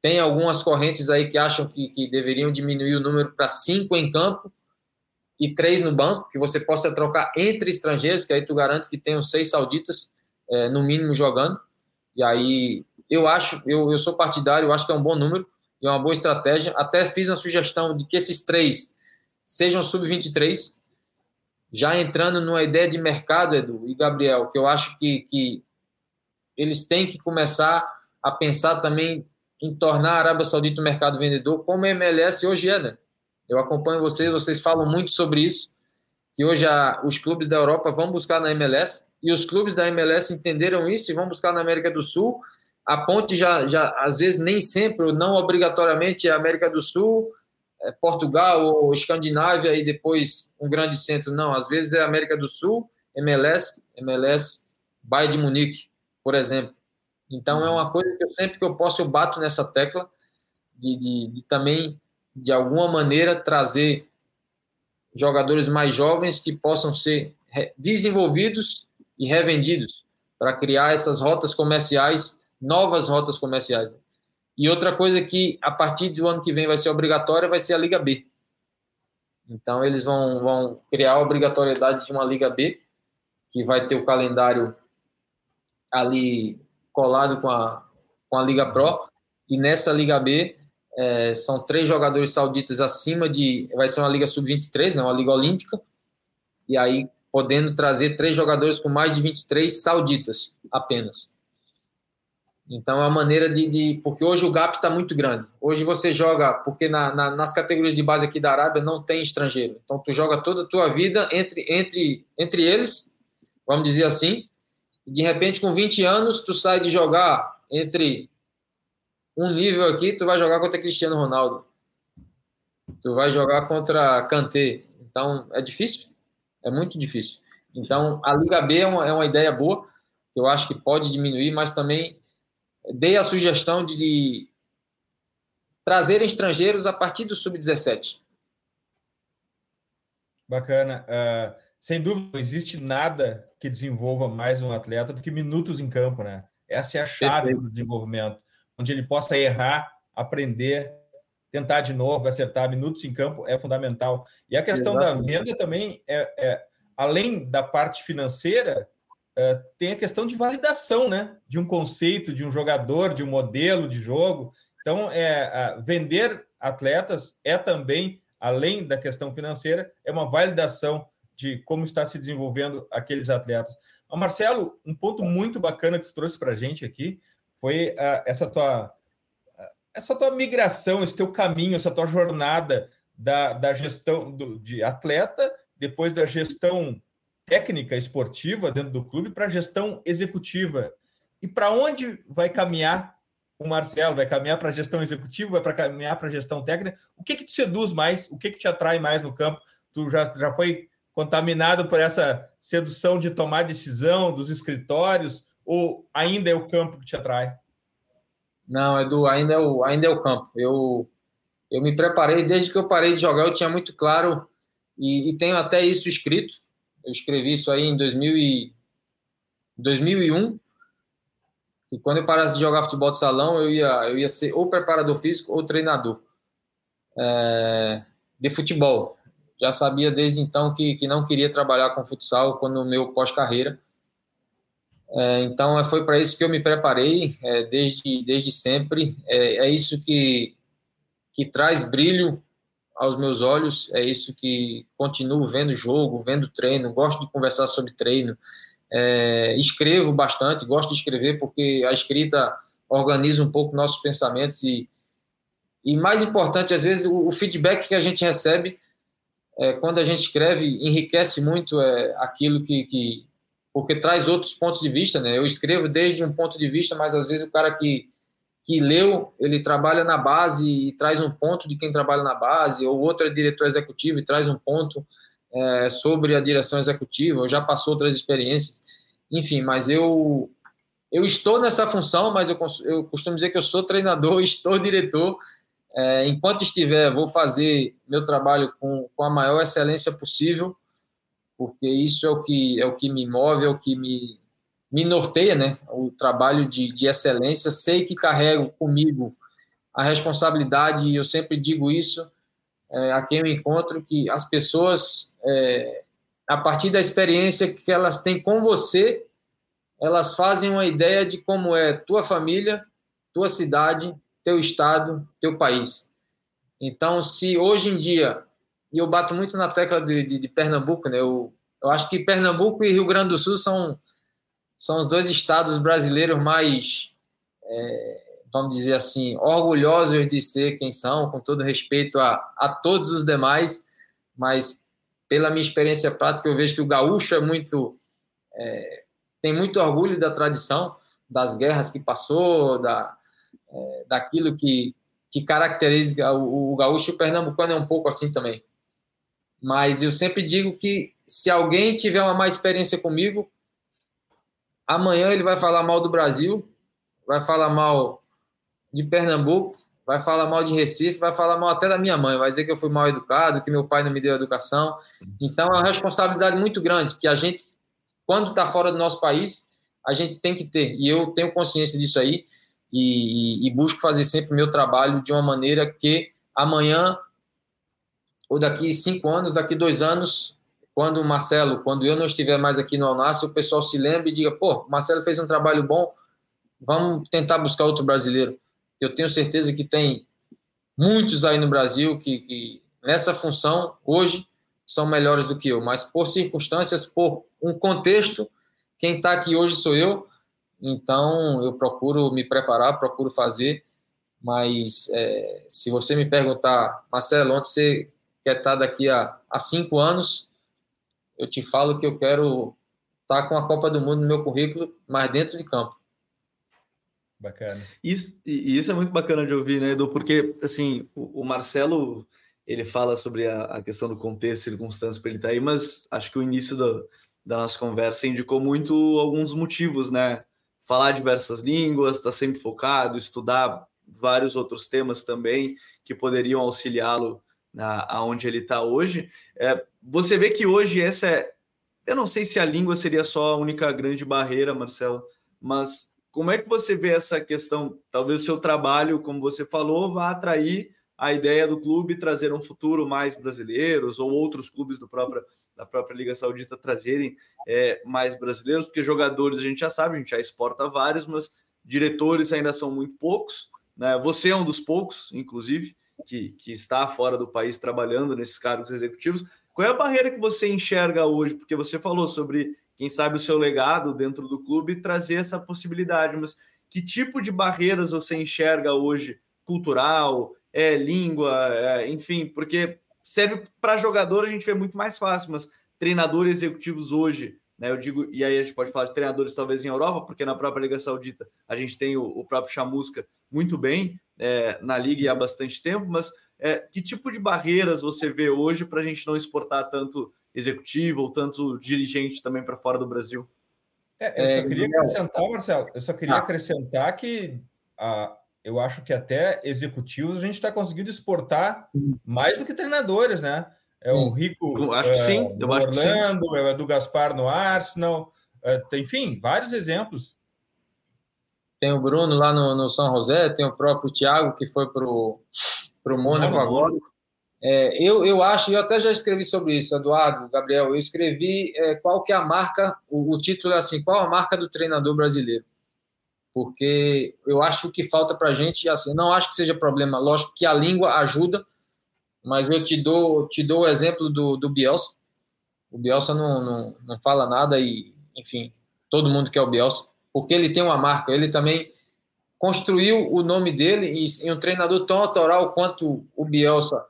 C: Tem algumas correntes aí que acham que, que deveriam diminuir o número para cinco em campo e três no banco, que você possa trocar entre estrangeiros, que aí tu garante que tenham seis sauditas, é, no mínimo, jogando. E aí, eu acho, eu, eu sou partidário, eu acho que é um bom número e é uma boa estratégia. Até fiz uma sugestão de que esses três sejam sub-23, já entrando numa ideia de mercado, Edu e Gabriel, que eu acho que, que eles têm que começar a pensar também em tornar a Arábia Saudita um mercado vendedor, como a MLS hoje é, né? Eu acompanho vocês, vocês falam muito sobre isso, que hoje a, os clubes da Europa vão buscar na MLS, e os clubes da MLS entenderam isso e vão buscar na América do Sul. A ponte já, já às vezes, nem sempre, ou não obrigatoriamente, é América do Sul, é Portugal ou Escandinávia e depois um grande centro. Não, às vezes é América do Sul, MLS, MLS, Bayern de Munique por exemplo. Então é uma coisa que eu sempre que eu posso eu bato nessa tecla de, de, de também de alguma maneira trazer jogadores mais jovens que possam ser desenvolvidos e revendidos para criar essas rotas comerciais, novas rotas comerciais. E outra coisa que a partir do ano que vem vai ser obrigatória vai ser a Liga B. Então eles vão, vão criar a obrigatoriedade de uma Liga B que vai ter o calendário ali colado com a, com a Liga Pro. E nessa Liga B é, são três jogadores sauditas acima de. Vai ser uma Liga Sub-23, né, uma Liga Olímpica. E aí podendo trazer três jogadores com mais de 23 sauditas apenas. Então é uma maneira de, de porque hoje o gap está muito grande. Hoje você joga, porque na, na, nas categorias de base aqui da Arábia não tem estrangeiro. Então tu joga toda a tua vida entre, entre, entre eles, vamos dizer assim, de repente, com 20 anos, tu sai de jogar entre um nível aqui, tu vai jogar contra Cristiano Ronaldo. Tu vai jogar contra Kanté. Então, é difícil. É muito difícil. Então, a Liga B é uma, é uma ideia boa, que eu acho que pode diminuir, mas também dei a sugestão de, de trazerem estrangeiros a partir do sub-17.
A: Bacana. Uh, sem dúvida, não existe nada que desenvolva mais um atleta do que minutos em campo, né? Essa é a chave Perfeito. do desenvolvimento, onde ele possa errar, aprender, tentar de novo, acertar. Minutos em campo é fundamental. E a questão Exatamente. da venda também é, é além da parte financeira, é, tem a questão de validação, né? De um conceito, de um jogador, de um modelo de jogo. Então, é, vender atletas é também, além da questão financeira, é uma validação de como está se desenvolvendo aqueles atletas. Marcelo, um ponto muito bacana que tu trouxe para a gente aqui foi uh, essa tua uh, essa tua migração, esse teu caminho, essa tua jornada da, da gestão do, de atleta, depois da gestão técnica esportiva dentro do clube para a gestão executiva. E para onde vai caminhar o Marcelo? Vai caminhar para a gestão executiva? Vai para caminhar para a gestão técnica? O que que te seduz mais? O que que te atrai mais no campo? Tu já, já foi contaminado por essa sedução de tomar decisão dos escritórios ou ainda é o campo que te atrai?
C: Não, Edu, ainda é o, ainda é o campo. Eu, eu me preparei, desde que eu parei de jogar, eu tinha muito claro, e, e tenho até isso escrito. Eu escrevi isso aí em 2000 e, 2001. E quando eu parasse de jogar futebol de salão, eu ia, eu ia ser ou preparador físico ou treinador é, de futebol já sabia desde então que, que não queria trabalhar com futsal quando meu pós-carreira. É, então é, foi para isso que eu me preparei é, desde, desde sempre. É, é, isso que, que traz brilho aos meus olhos, é isso que continuo vendo jogo, vendo treino, gosto de conversar sobre treino, é, escrevo bastante, gosto de escrever porque a escrita organiza um pouco nossos pensamentos e, e mais importante, às vezes, o, o feedback que a gente recebe é, quando a gente escreve, enriquece muito aquilo que, que, porque traz outros pontos de vista, né? Eu escrevo desde um ponto de vista, mas às vezes o cara que, que leu, ele trabalha na base e traz um ponto de quem trabalha na base, ou outro é diretor executivo e traz um ponto é, sobre a direção executiva, ou já passou outras experiências, enfim, mas eu eu estou nessa função, mas eu, eu costumo dizer que eu sou treinador, estou diretor. É, enquanto estiver, vou fazer meu trabalho com, com a maior excelência possível, porque isso é o que é o que me move, é o que me, me norteia, né? O trabalho de, de excelência. Sei que carrego comigo a responsabilidade, e eu sempre digo isso é, a quem eu encontro, que as pessoas, é, a partir da experiência que elas têm com você, elas fazem uma ideia de como é tua família, tua cidade, teu estado, teu país. Então, se hoje em dia, e eu bato muito na tecla de, de, de Pernambuco, né? Eu, eu acho que Pernambuco e Rio Grande do Sul são, são os dois estados brasileiros mais, é, vamos dizer assim, orgulhosos de ser quem são, com todo respeito a, a todos os demais, mas pela minha experiência prática, eu vejo que o gaúcho é muito. É, tem muito orgulho da tradição, das guerras que passou, da, é, daquilo que, que caracteriza o, o gaúcho pernambucano é um pouco assim também. Mas eu sempre digo que se alguém tiver uma má experiência comigo, amanhã ele vai falar mal do Brasil, vai falar mal de Pernambuco, vai falar mal de Recife, vai falar mal até da minha mãe, vai dizer que eu fui mal educado, que meu pai não me deu educação. Então é uma responsabilidade muito grande que a gente quando está fora do nosso país, a gente tem que ter. E eu tenho consciência disso aí e, e, e busco fazer sempre o meu trabalho de uma maneira que amanhã, ou daqui cinco anos, daqui dois anos, quando o Marcelo, quando eu não estiver mais aqui no Alnassi, o pessoal se lembre e diga: pô, Marcelo fez um trabalho bom, vamos tentar buscar outro brasileiro. Eu tenho certeza que tem muitos aí no Brasil que, que nessa função, hoje, são melhores do que eu, mas por circunstâncias, por um contexto, quem está aqui hoje sou eu, então eu procuro me preparar, procuro fazer, mas é, se você me perguntar, Marcelo, onde você quer estar tá daqui a, a cinco anos, eu te falo que eu quero estar tá com a Copa do Mundo no meu currículo, mas dentro de campo.
B: Bacana. Isso, e isso é muito bacana de ouvir, né, Edu? Porque, assim, o, o Marcelo ele fala sobre a, a questão do contexto, circunstâncias para ele estar tá aí, mas acho que o início do, da nossa conversa indicou muito alguns motivos, né? Falar diversas línguas, estar tá sempre focado, estudar vários outros temas também que poderiam auxiliá-lo aonde ele está hoje. É, você vê que hoje essa é, eu não sei se a língua seria só a única grande barreira, Marcelo, mas como é que você vê essa questão? Talvez o seu trabalho, como você falou, vá atrair a ideia do clube trazer um futuro mais brasileiros ou outros clubes do próprio, da própria Liga Saudita trazerem é, mais brasileiros, porque jogadores a gente já sabe, a gente já exporta vários, mas diretores ainda são muito poucos. Né? Você é um dos poucos, inclusive, que, que está fora do país trabalhando nesses cargos executivos. Qual é a barreira que você enxerga hoje? Porque você falou sobre, quem sabe, o seu legado dentro do clube trazer essa possibilidade, mas que tipo de barreiras você enxerga hoje, cultural, é, língua, é, enfim, porque serve para jogador a gente vê muito mais fácil, mas treinadores executivos hoje, né? Eu digo, e aí a gente pode falar de treinadores talvez em Europa, porque na própria Liga Saudita a gente tem o, o próprio Chamusca muito bem é, na liga e há bastante tempo, mas é, que tipo de barreiras você vê hoje para a gente não exportar tanto executivo ou tanto dirigente também para fora do Brasil?
A: É, eu só é, queria acrescentar, Marcelo, eu só queria ah. acrescentar que a, eu acho que até executivos a gente está conseguindo exportar sim. mais do que treinadores, né? É o Rico
B: eu acho que é, sim,
A: eu acho Orlando, que sim. é o Edu Gaspar no Arsenal, é, enfim, vários exemplos.
C: Tem o Bruno lá no, no São José, tem o próprio Thiago que foi para o Mônaco agora. É, eu, eu acho, eu até já escrevi sobre isso, Eduardo, Gabriel, eu escrevi é, qual que é a marca, o, o título é assim, qual a marca do treinador brasileiro? porque eu acho que falta para a gente, assim, não acho que seja problema, lógico que a língua ajuda, mas eu te dou, te dou o exemplo do, do Bielsa, o Bielsa não, não, não fala nada e, enfim, todo mundo quer o Bielsa, porque ele tem uma marca, ele também construiu o nome dele e, e um treinador tão autoral quanto o Bielsa,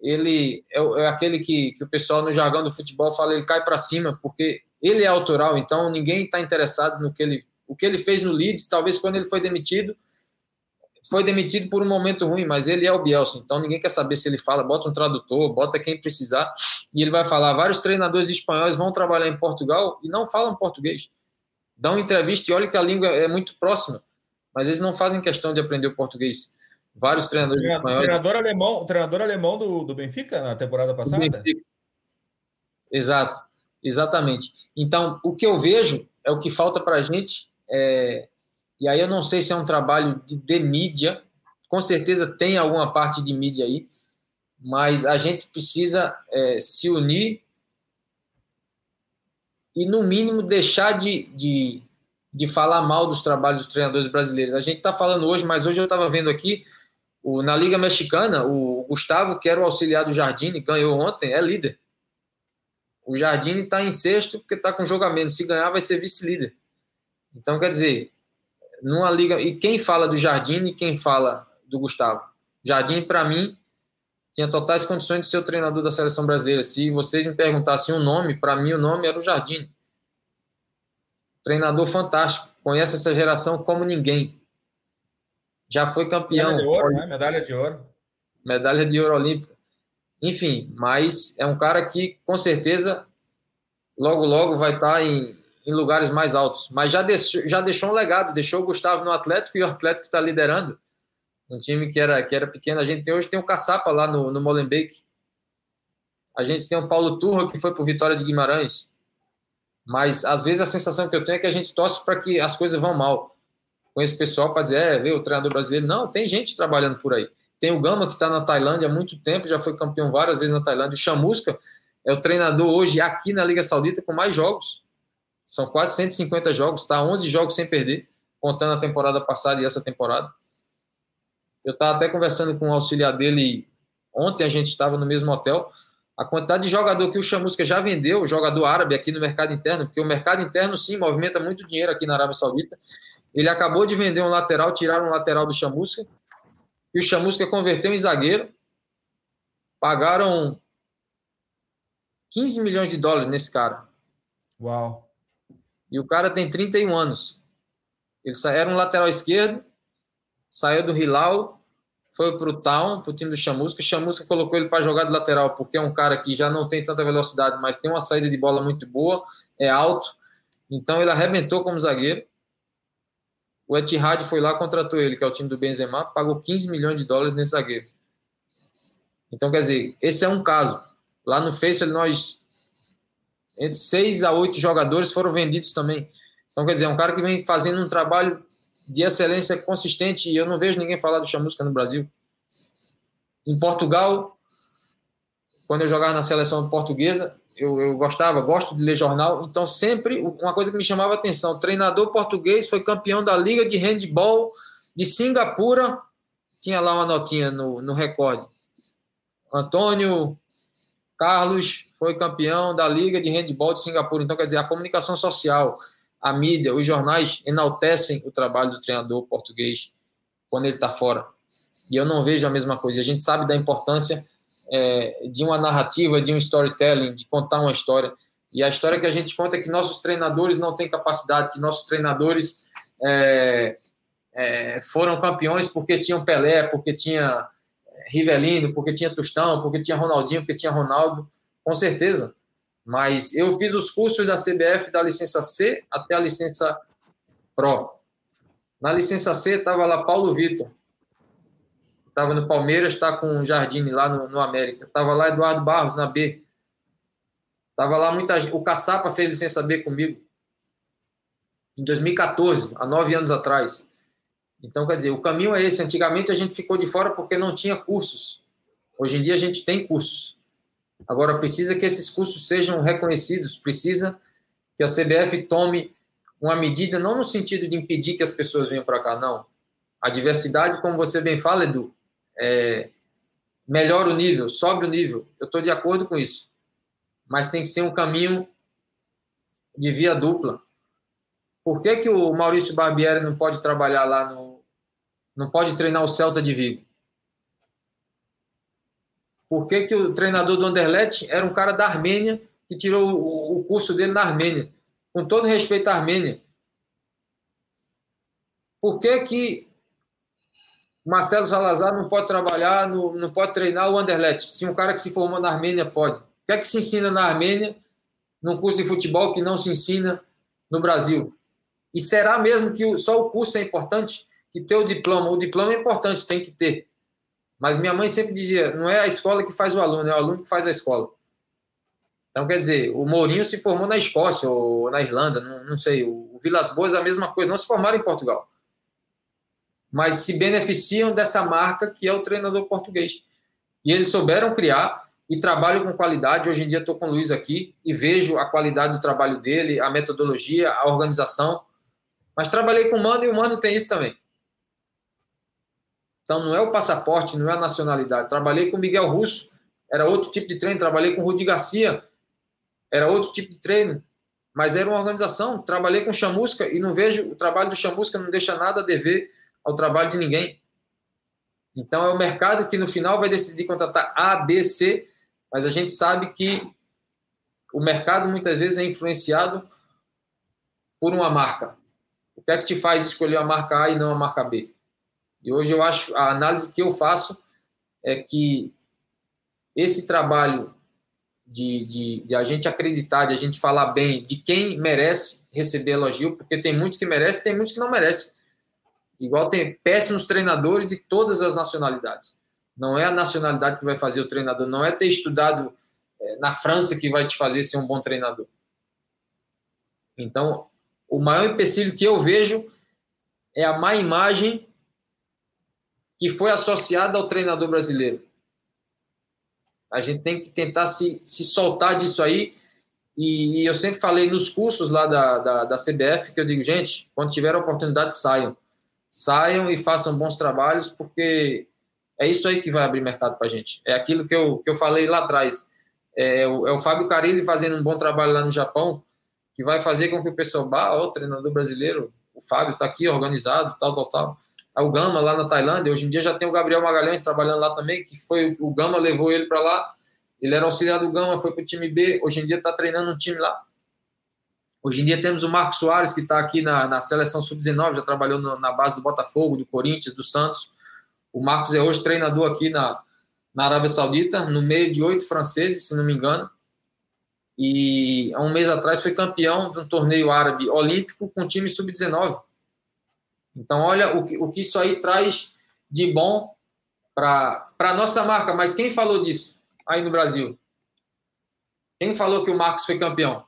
C: ele é, é aquele que, que o pessoal no jargão do futebol fala, ele cai para cima, porque ele é autoral, então ninguém está interessado no que ele, o que ele fez no Leeds. Talvez quando ele foi demitido, foi demitido por um momento ruim, mas ele é o Bielsa, então ninguém quer saber se ele fala. Bota um tradutor, bota quem precisar e ele vai falar. Vários treinadores espanhóis vão trabalhar em Portugal e não falam português. Dão entrevista e olha que a língua é muito próxima, mas eles não fazem questão de aprender o português. Vários treinadores
A: o treinador, espanhóis. Treinador alemão, o treinador alemão do, do Benfica na temporada passada?
C: Exato, exatamente. Então, o que eu vejo é o que falta para a gente. É... E aí eu não sei se é um trabalho de, de mídia, com certeza tem alguma parte de mídia aí, mas a gente precisa é, se unir e, no mínimo, deixar de, de, de falar mal dos trabalhos dos treinadores brasileiros. A gente está falando hoje, mas hoje eu estava vendo aqui, o, na Liga Mexicana, o Gustavo, que era o auxiliar do Jardine, ganhou ontem, é líder. O Jardine está em sexto porque está com jogamento. Se ganhar, vai ser vice-líder. Então, quer dizer, numa liga. E quem fala do Jardine e quem fala do Gustavo? Jardine, para mim, tinha totais condições de ser o treinador da seleção brasileira. Se vocês me perguntassem um nome, para mim o nome era o Jardim. Treinador fantástico, conhece essa geração como ninguém. Já foi campeão.
A: Medalha de ouro, né? Medalha de ouro.
C: Medalha de ouro olímpica. Enfim, mas é um cara que com certeza logo logo vai estar em, em lugares mais altos. Mas já deixou, já deixou um legado, deixou o Gustavo no Atlético e o Atlético está liderando um time que era, que era pequeno. A gente tem, hoje tem o Caçapa lá no, no Molenbeek. A gente tem o Paulo Turra, que foi o Vitória de Guimarães. Mas, às vezes, a sensação que eu tenho é que a gente torce para que as coisas vão mal. Com esse pessoal para dizer, é, vê, o treinador brasileiro. Não, tem gente trabalhando por aí. Tem o Gama, que está na Tailândia há muito tempo, já foi campeão várias vezes na Tailândia. O Chamusca é o treinador hoje aqui na Liga Saudita com mais jogos. São quase 150 jogos, está 11 jogos sem perder, contando a temporada passada e essa temporada. Eu estava até conversando com o auxiliar dele ontem, a gente estava no mesmo hotel. A quantidade de jogador que o Chamusca já vendeu, jogador árabe aqui no mercado interno, porque o mercado interno sim movimenta muito dinheiro aqui na Arábia Saudita. Ele acabou de vender um lateral, tiraram um lateral do Chamusca, e o Chamusca converteu em zagueiro. Pagaram 15 milhões de dólares nesse cara.
A: Uau!
C: E o cara tem 31 anos. Ele era um lateral esquerdo, saiu do Hilal, foi para o Town, para o time do Chamusca. Chamusca colocou ele para jogar de lateral, porque é um cara que já não tem tanta velocidade, mas tem uma saída de bola muito boa, é alto. Então ele arrebentou como zagueiro. O Etihad foi lá, contratou ele, que é o time do Benzema, pagou 15 milhões de dólares nesse zagueiro. Então, quer dizer, esse é um caso. Lá no Face, nós, entre seis a oito jogadores foram vendidos também. Então, quer dizer, é um cara que vem fazendo um trabalho de excelência consistente e eu não vejo ninguém falar do chamusca no Brasil. Em Portugal, quando eu jogava na seleção portuguesa, eu, eu, gostava, gosto de ler jornal, então sempre uma coisa que me chamava atenção, o treinador português foi campeão da Liga de Handball de Singapura, tinha lá uma notinha no, no recorde. Antônio Carlos foi campeão da Liga de Handball de Singapura, então quer dizer, a comunicação social, a mídia, os jornais enaltecem o trabalho do treinador português quando ele está fora. E eu não vejo a mesma coisa. A gente sabe da importância é, de uma narrativa, de um storytelling, de contar uma história. E a história que a gente conta é que nossos treinadores não têm capacidade, que nossos treinadores é, é, foram campeões porque tinham Pelé, porque tinha Rivelino, porque tinha Tostão, porque tinha Ronaldinho, porque tinha Ronaldo. Com certeza. Mas eu fiz os cursos da CBF da licença C até a licença Pro. Na licença C estava lá Paulo Vitor. Estava no Palmeiras, está com o Jardim lá no, no América. Estava lá Eduardo Barros na B. Estava lá muita gente. O Caçapa fez licença B comigo. Em 2014, há nove anos atrás. Então, quer dizer, o caminho é esse. Antigamente a gente ficou de fora porque não tinha cursos. Hoje em dia a gente tem cursos. Agora, precisa que esses cursos sejam reconhecidos, precisa que a CBF tome uma medida, não no sentido de impedir que as pessoas venham para cá, não. A diversidade, como você bem fala, Edu, é, melhora o nível, sobe o nível. Eu estou de acordo com isso. Mas tem que ser um caminho de via dupla. Por que, que o Maurício Barbieri não pode trabalhar lá no. não pode treinar o Celta de Vigo? Por que, que o treinador do Anderlecht era um cara da Armênia que tirou o, curso dele na Armênia? com todo respeito à Armênia, por que que Marcelo Salazar não pode trabalhar, no, não pode treinar o Anderlecht, se um cara que se formou na Armênia pode? O que é que se ensina na Armênia num curso de futebol que não se ensina no Brasil? E será mesmo que só o curso é importante? Que ter o diploma? O diploma é importante, tem que ter. Mas minha mãe sempre dizia: não é a escola que faz o aluno, é o aluno que faz a escola. Então, quer dizer, o Mourinho se formou na Escócia ou na Irlanda, não, não sei. O Vilas Boas, a mesma coisa, não se formaram em Portugal. Mas se beneficiam dessa marca que é o treinador português. E eles souberam criar e trabalham com qualidade. Hoje em dia estou com o Luiz aqui e vejo a qualidade do trabalho dele, a metodologia, a organização. Mas trabalhei com o Mano e o Mano tem isso também. Então não é o passaporte, não é a nacionalidade. Trabalhei com Miguel Russo, era outro tipo de treino. Trabalhei com Rudi Garcia, era outro tipo de treino. Mas era uma organização. Trabalhei com Chamusca e não vejo o trabalho do Chamusca não deixa nada a dever ao trabalho de ninguém. Então é o mercado que no final vai decidir contratar A, B, C, mas a gente sabe que o mercado muitas vezes é influenciado por uma marca. O que é que te faz escolher a marca A e não a marca B? E hoje eu acho, a análise que eu faço é que esse trabalho de, de, de, a gente acreditar, de a gente falar bem de quem merece receber elogio, porque tem muitos que merecem, tem muitos que não merecem. Igual tem péssimos treinadores de todas as nacionalidades. Não é a nacionalidade que vai fazer o treinador, não é ter estudado é, na França que vai te fazer ser um bom treinador. Então, o maior empecilho que eu vejo é a má imagem que foi associada ao treinador brasileiro. A gente tem que tentar se, se soltar disso aí. E, e eu sempre falei nos cursos lá da, da, da, CBF que eu digo, gente, quando tiver a oportunidade, saiam. Saiam e façam bons trabalhos, porque é isso aí que vai abrir mercado para a gente. É aquilo que eu, que eu falei lá atrás. É o, é o Fábio Carilli fazendo um bom trabalho lá no Japão, que vai fazer com que o pessoal, bah, o treinador brasileiro, o Fábio está aqui organizado, tal, tal, tal o Gama lá na Tailândia. Hoje em dia já tem o Gabriel Magalhães trabalhando lá também, que foi o Gama levou ele para lá. Ele era auxiliar do Gama, foi para o time B. Hoje em dia está treinando um time lá. Hoje em dia temos o Marcos Soares, que está aqui na, na seleção sub-19, já trabalhou no, na base do Botafogo, do Corinthians, do Santos. O Marcos é hoje treinador aqui na, na Arábia Saudita, no meio de oito franceses, se não me engano. E há um mês atrás foi campeão de um torneio árabe olímpico com time sub-19. Então, olha o que, o que isso aí traz de bom para a nossa marca. Mas quem falou disso aí no Brasil? Quem falou que o Marcos foi campeão?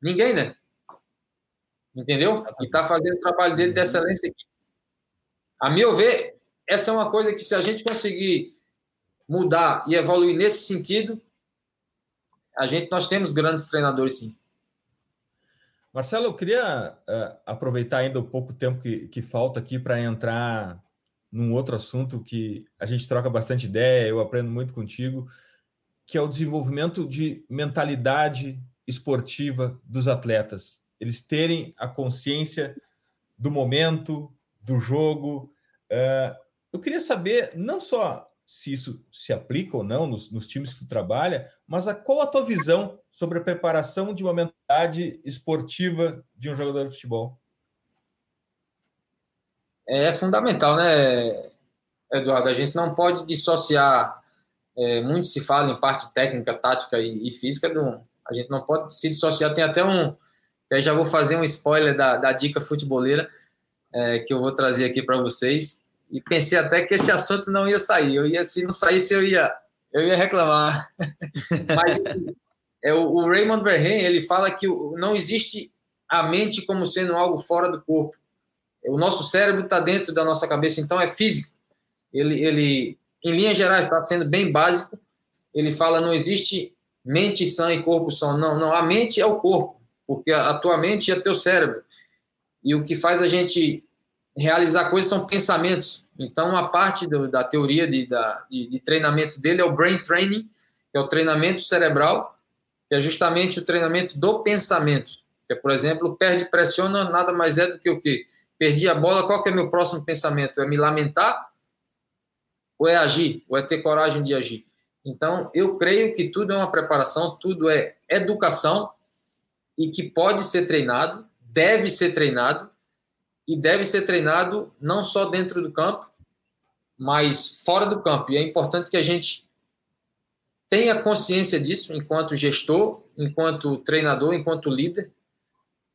C: Ninguém, né? Entendeu? E está fazendo o trabalho dele de excelência aqui. A meu ver, essa é uma coisa que se a gente conseguir mudar e evoluir nesse sentido, a gente nós temos grandes treinadores sim.
A: Marcelo, eu queria uh, aproveitar ainda o pouco tempo que, que falta aqui para entrar num outro assunto que a gente troca bastante ideia, eu aprendo muito contigo, que é o desenvolvimento de mentalidade esportiva dos atletas. Eles terem a consciência do momento, do jogo. Uh, eu queria saber não só se isso se aplica ou não nos, nos, times que tu trabalha, mas a, qual a tua visão sobre a preparação de uma mentalidade esportiva de um jogador de futebol?
C: É fundamental, né, Eduardo? A gente não pode dissociar. É, muito se fala em parte técnica, tática e, e física. Do, a gente não pode se dissociar. Tem até um. Eu já vou fazer um spoiler da, da dica futeboleira é, que eu vou trazer aqui para vocês e pensei até que esse assunto não ia sair. Eu ia, se não saísse, eu ia, eu ia reclamar. Mas é, o, o Raymond Verheyen, ele fala que não existe a mente como sendo algo fora do corpo. O nosso cérebro está dentro da nossa cabeça, então é físico. Ele, ele em linhas gerais, está sendo bem básico. Ele fala não existe mente sã e corpo sã. Não, não. A mente é o corpo, porque a, a tua mente é teu cérebro. E o que faz a gente realizar coisas são pensamentos. Então, uma parte do, da teoria de, da, de, de, treinamento dele é o brain training, que é o treinamento cerebral, que é justamente o treinamento do pensamento. Que é, por exemplo, perde, pressiona, nada mais é do que o quê? Perdi a bola, qual que é meu próximo pensamento? É me lamentar? Ou é agir? Ou é ter coragem de agir? Então, eu creio que tudo é uma preparação, tudo é educação, e que pode ser treinado, deve ser treinado e deve ser treinado não só dentro do campo, mas fora do campo. E é importante que a gente tenha consciência disso enquanto gestor, enquanto treinador, enquanto líder,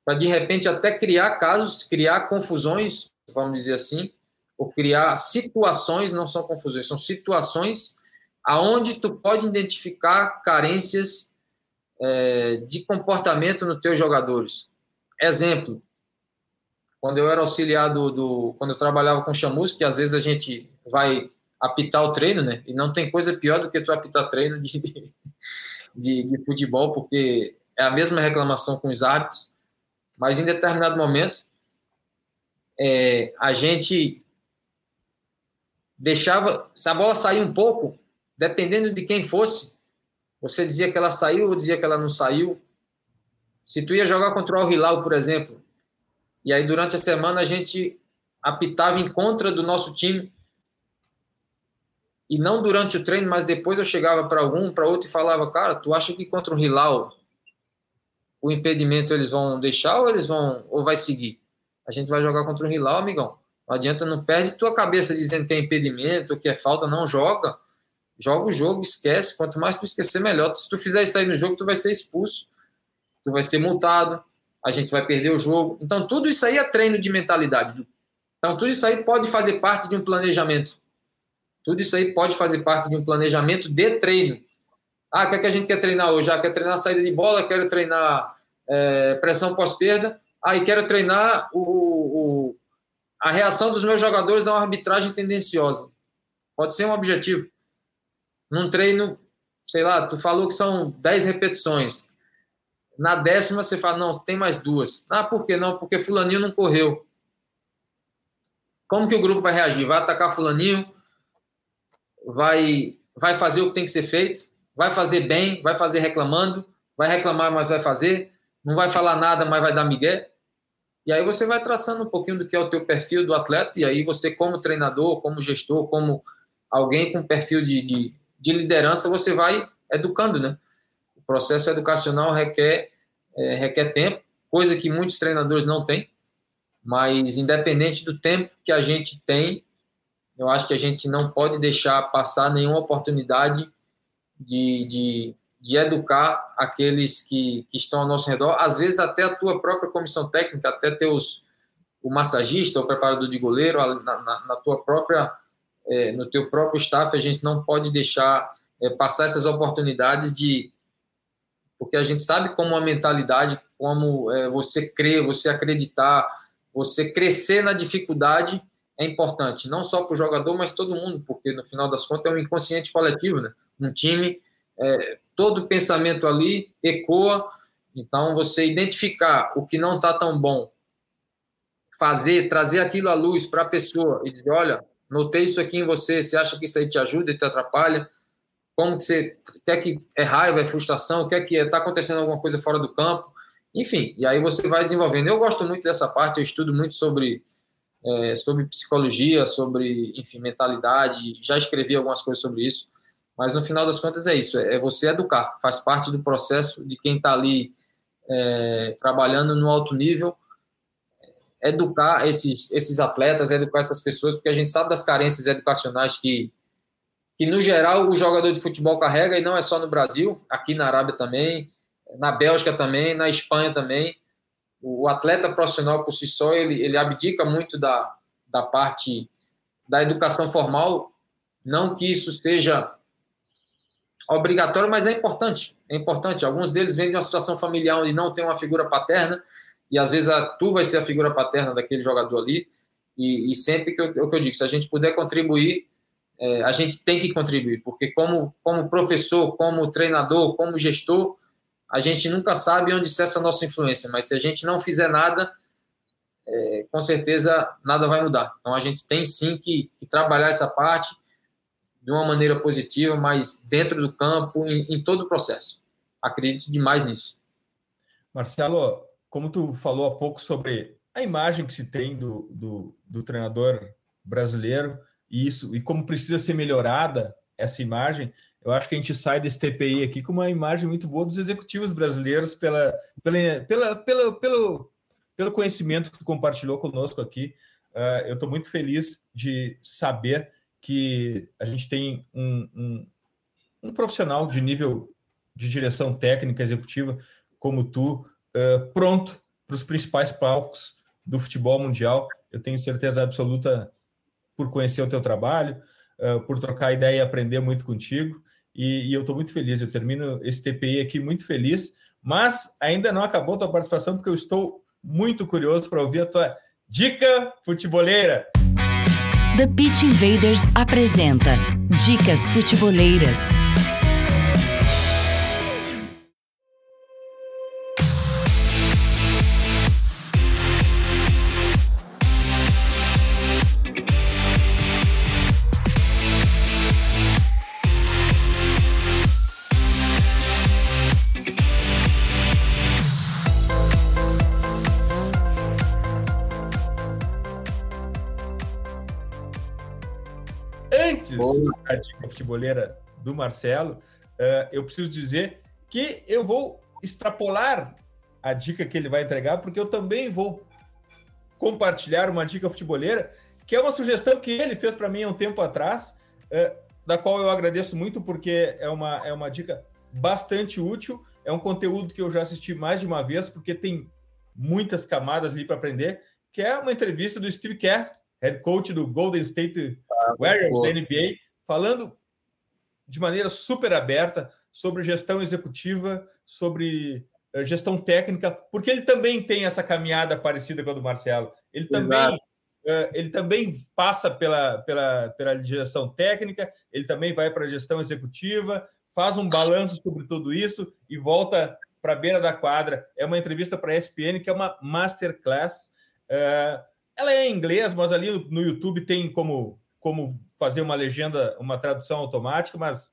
C: para de repente até criar casos, criar confusões, vamos dizer assim, ou criar situações, não são confusões, são situações aonde tu pode identificar carências é, de comportamento nos teus jogadores. Exemplo, quando eu era auxiliar do, do, quando eu trabalhava com chamusca, que às vezes a gente vai apitar o treino, né? E não tem coisa pior do que tu apitar treino de, de, de futebol, porque é a mesma reclamação com os árbitros, mas em determinado momento é, a gente deixava, se a bola sair um pouco, dependendo de quem fosse, você dizia que ela saiu ou dizia que ela não saiu. Se tu ia jogar contra o Hilal, por exemplo, e aí durante a semana a gente apitava em contra do nosso time, e não durante o treino, mas depois eu chegava para algum, para outro e falava, cara, tu acha que contra o Hilal o impedimento eles vão deixar ou eles vão ou vai seguir? A gente vai jogar contra o Hilal, amigão. Não adianta, não perde tua cabeça dizendo que tem impedimento, que é falta, não joga. Joga o jogo, esquece. Quanto mais tu esquecer, melhor. Se tu fizer isso aí no jogo, tu vai ser expulso, tu vai ser multado, a gente vai perder o jogo. Então, tudo isso aí é treino de mentalidade. Então, tudo isso aí pode fazer parte de um planejamento. Tudo isso aí pode fazer parte de um planejamento de treino. Ah, o que, é que a gente quer treinar hoje? Ah, quer treinar saída de bola, quero treinar é, pressão pós-perda. Ah, e quero treinar o, o, a reação dos meus jogadores a uma arbitragem tendenciosa. Pode ser um objetivo. Num treino, sei lá, tu falou que são 10 repetições. Na décima você fala, não, tem mais duas. Ah, por que não? Porque fulaninho não correu. Como que o grupo vai reagir? Vai atacar fulaninho? Vai, vai fazer o que tem que ser feito, vai fazer bem, vai fazer reclamando, vai reclamar, mas vai fazer, não vai falar nada, mas vai dar migué. E aí você vai traçando um pouquinho do que é o teu perfil do atleta, e aí você, como treinador, como gestor, como alguém com perfil de, de, de liderança, você vai educando, né? O processo educacional requer, é, requer tempo, coisa que muitos treinadores não têm, mas independente do tempo que a gente tem, eu acho que a gente não pode deixar passar nenhuma oportunidade de, de, de educar aqueles que, que estão ao nosso redor, às vezes até a tua própria comissão técnica, até teus o massagista, o preparador de goleiro, na, na, na tua própria, é, no teu próprio staff, a gente não pode deixar é, passar essas oportunidades de, porque a gente sabe como a mentalidade, como é, você crer, você acreditar, você crescer na dificuldade é importante, não só para o jogador, mas todo mundo, porque no final das contas é um inconsciente coletivo, né? Um time, é, todo pensamento ali ecoa, então você identificar o que não está tão bom, fazer, trazer aquilo à luz para a pessoa e dizer, olha, notei isso aqui em você, você acha que isso aí te ajuda e te atrapalha? Como que você quer que é raiva, é frustração, quer que está acontecendo alguma coisa fora do campo? Enfim, e aí você vai desenvolvendo. Eu gosto muito dessa parte, eu estudo muito sobre é, sobre psicologia, sobre, enfim, mentalidade, já escrevi algumas coisas sobre isso, mas no final das contas é isso, é você educar, faz parte do processo de quem está ali é, trabalhando no alto nível, educar esses, esses atletas, educar essas pessoas, porque a gente sabe das carências educacionais que, que, no geral, o jogador de futebol carrega, e não é só no Brasil, aqui na Arábia também, na Bélgica também, na Espanha também, o atleta profissional por si só ele, ele abdica muito da, da parte da educação formal, não que isso seja obrigatório, mas é importante. É importante. Alguns deles vêm de uma situação familiar onde não tem uma figura paterna e às vezes a, tu vai ser a figura paterna daquele jogador ali. E, e sempre que eu, é o que eu digo, se a gente puder contribuir, é, a gente tem que contribuir, porque como como professor, como treinador, como gestor, a gente nunca sabe onde cessa a nossa influência, mas se a gente não fizer nada, é, com certeza nada vai mudar. Então a gente tem sim que, que, trabalhar essa parte de uma maneira positiva, mas dentro do campo, em, em todo o processo. Acredito demais nisso.
A: Marcelo, como tu falou há pouco sobre a imagem que se tem do, do, do treinador brasileiro e isso e como precisa ser melhorada essa imagem, eu acho que a gente sai desse TPI aqui com uma imagem muito boa dos executivos brasileiros pela, pela, pela, pela, pelo, pelo conhecimento que tu compartilhou conosco aqui. Uh, eu estou muito feliz de saber que a gente tem um, um, um profissional de nível de direção técnica executiva como tu, uh, pronto para os principais palcos do futebol mundial. Eu tenho certeza absoluta por conhecer o teu trabalho, uh, por trocar ideia e aprender muito contigo. E, e eu estou muito feliz. Eu termino esse TPI aqui muito feliz, mas ainda não acabou a tua participação, porque eu estou muito curioso para ouvir a tua dica futeboleira.
D: The Pitch Invaders apresenta Dicas Futeboleiras.
A: A dica futebolera do Marcelo, uh, eu preciso dizer que eu vou extrapolar a dica que ele vai entregar, porque eu também vou compartilhar uma dica futebolera, que é uma sugestão que ele fez para mim há um tempo atrás, uh, da qual eu agradeço muito, porque é uma, é uma dica bastante útil. É um conteúdo que eu já assisti mais de uma vez, porque tem muitas camadas ali para aprender, que é uma entrevista do Steve Kerr, head coach do Golden State ah, Warriors da NBA, falando de maneira super aberta sobre gestão executiva, sobre uh, gestão técnica, porque ele também tem essa caminhada parecida com a do Marcelo. Ele também, uh, ele também passa pela, pela, pela direção técnica, ele também vai para a gestão executiva, faz um balanço sobre tudo isso e volta para a beira da quadra. É uma entrevista para a ESPN, que é uma masterclass. Uh, ela é em inglês, mas ali no, no YouTube tem como como fazer uma legenda, uma tradução automática, mas,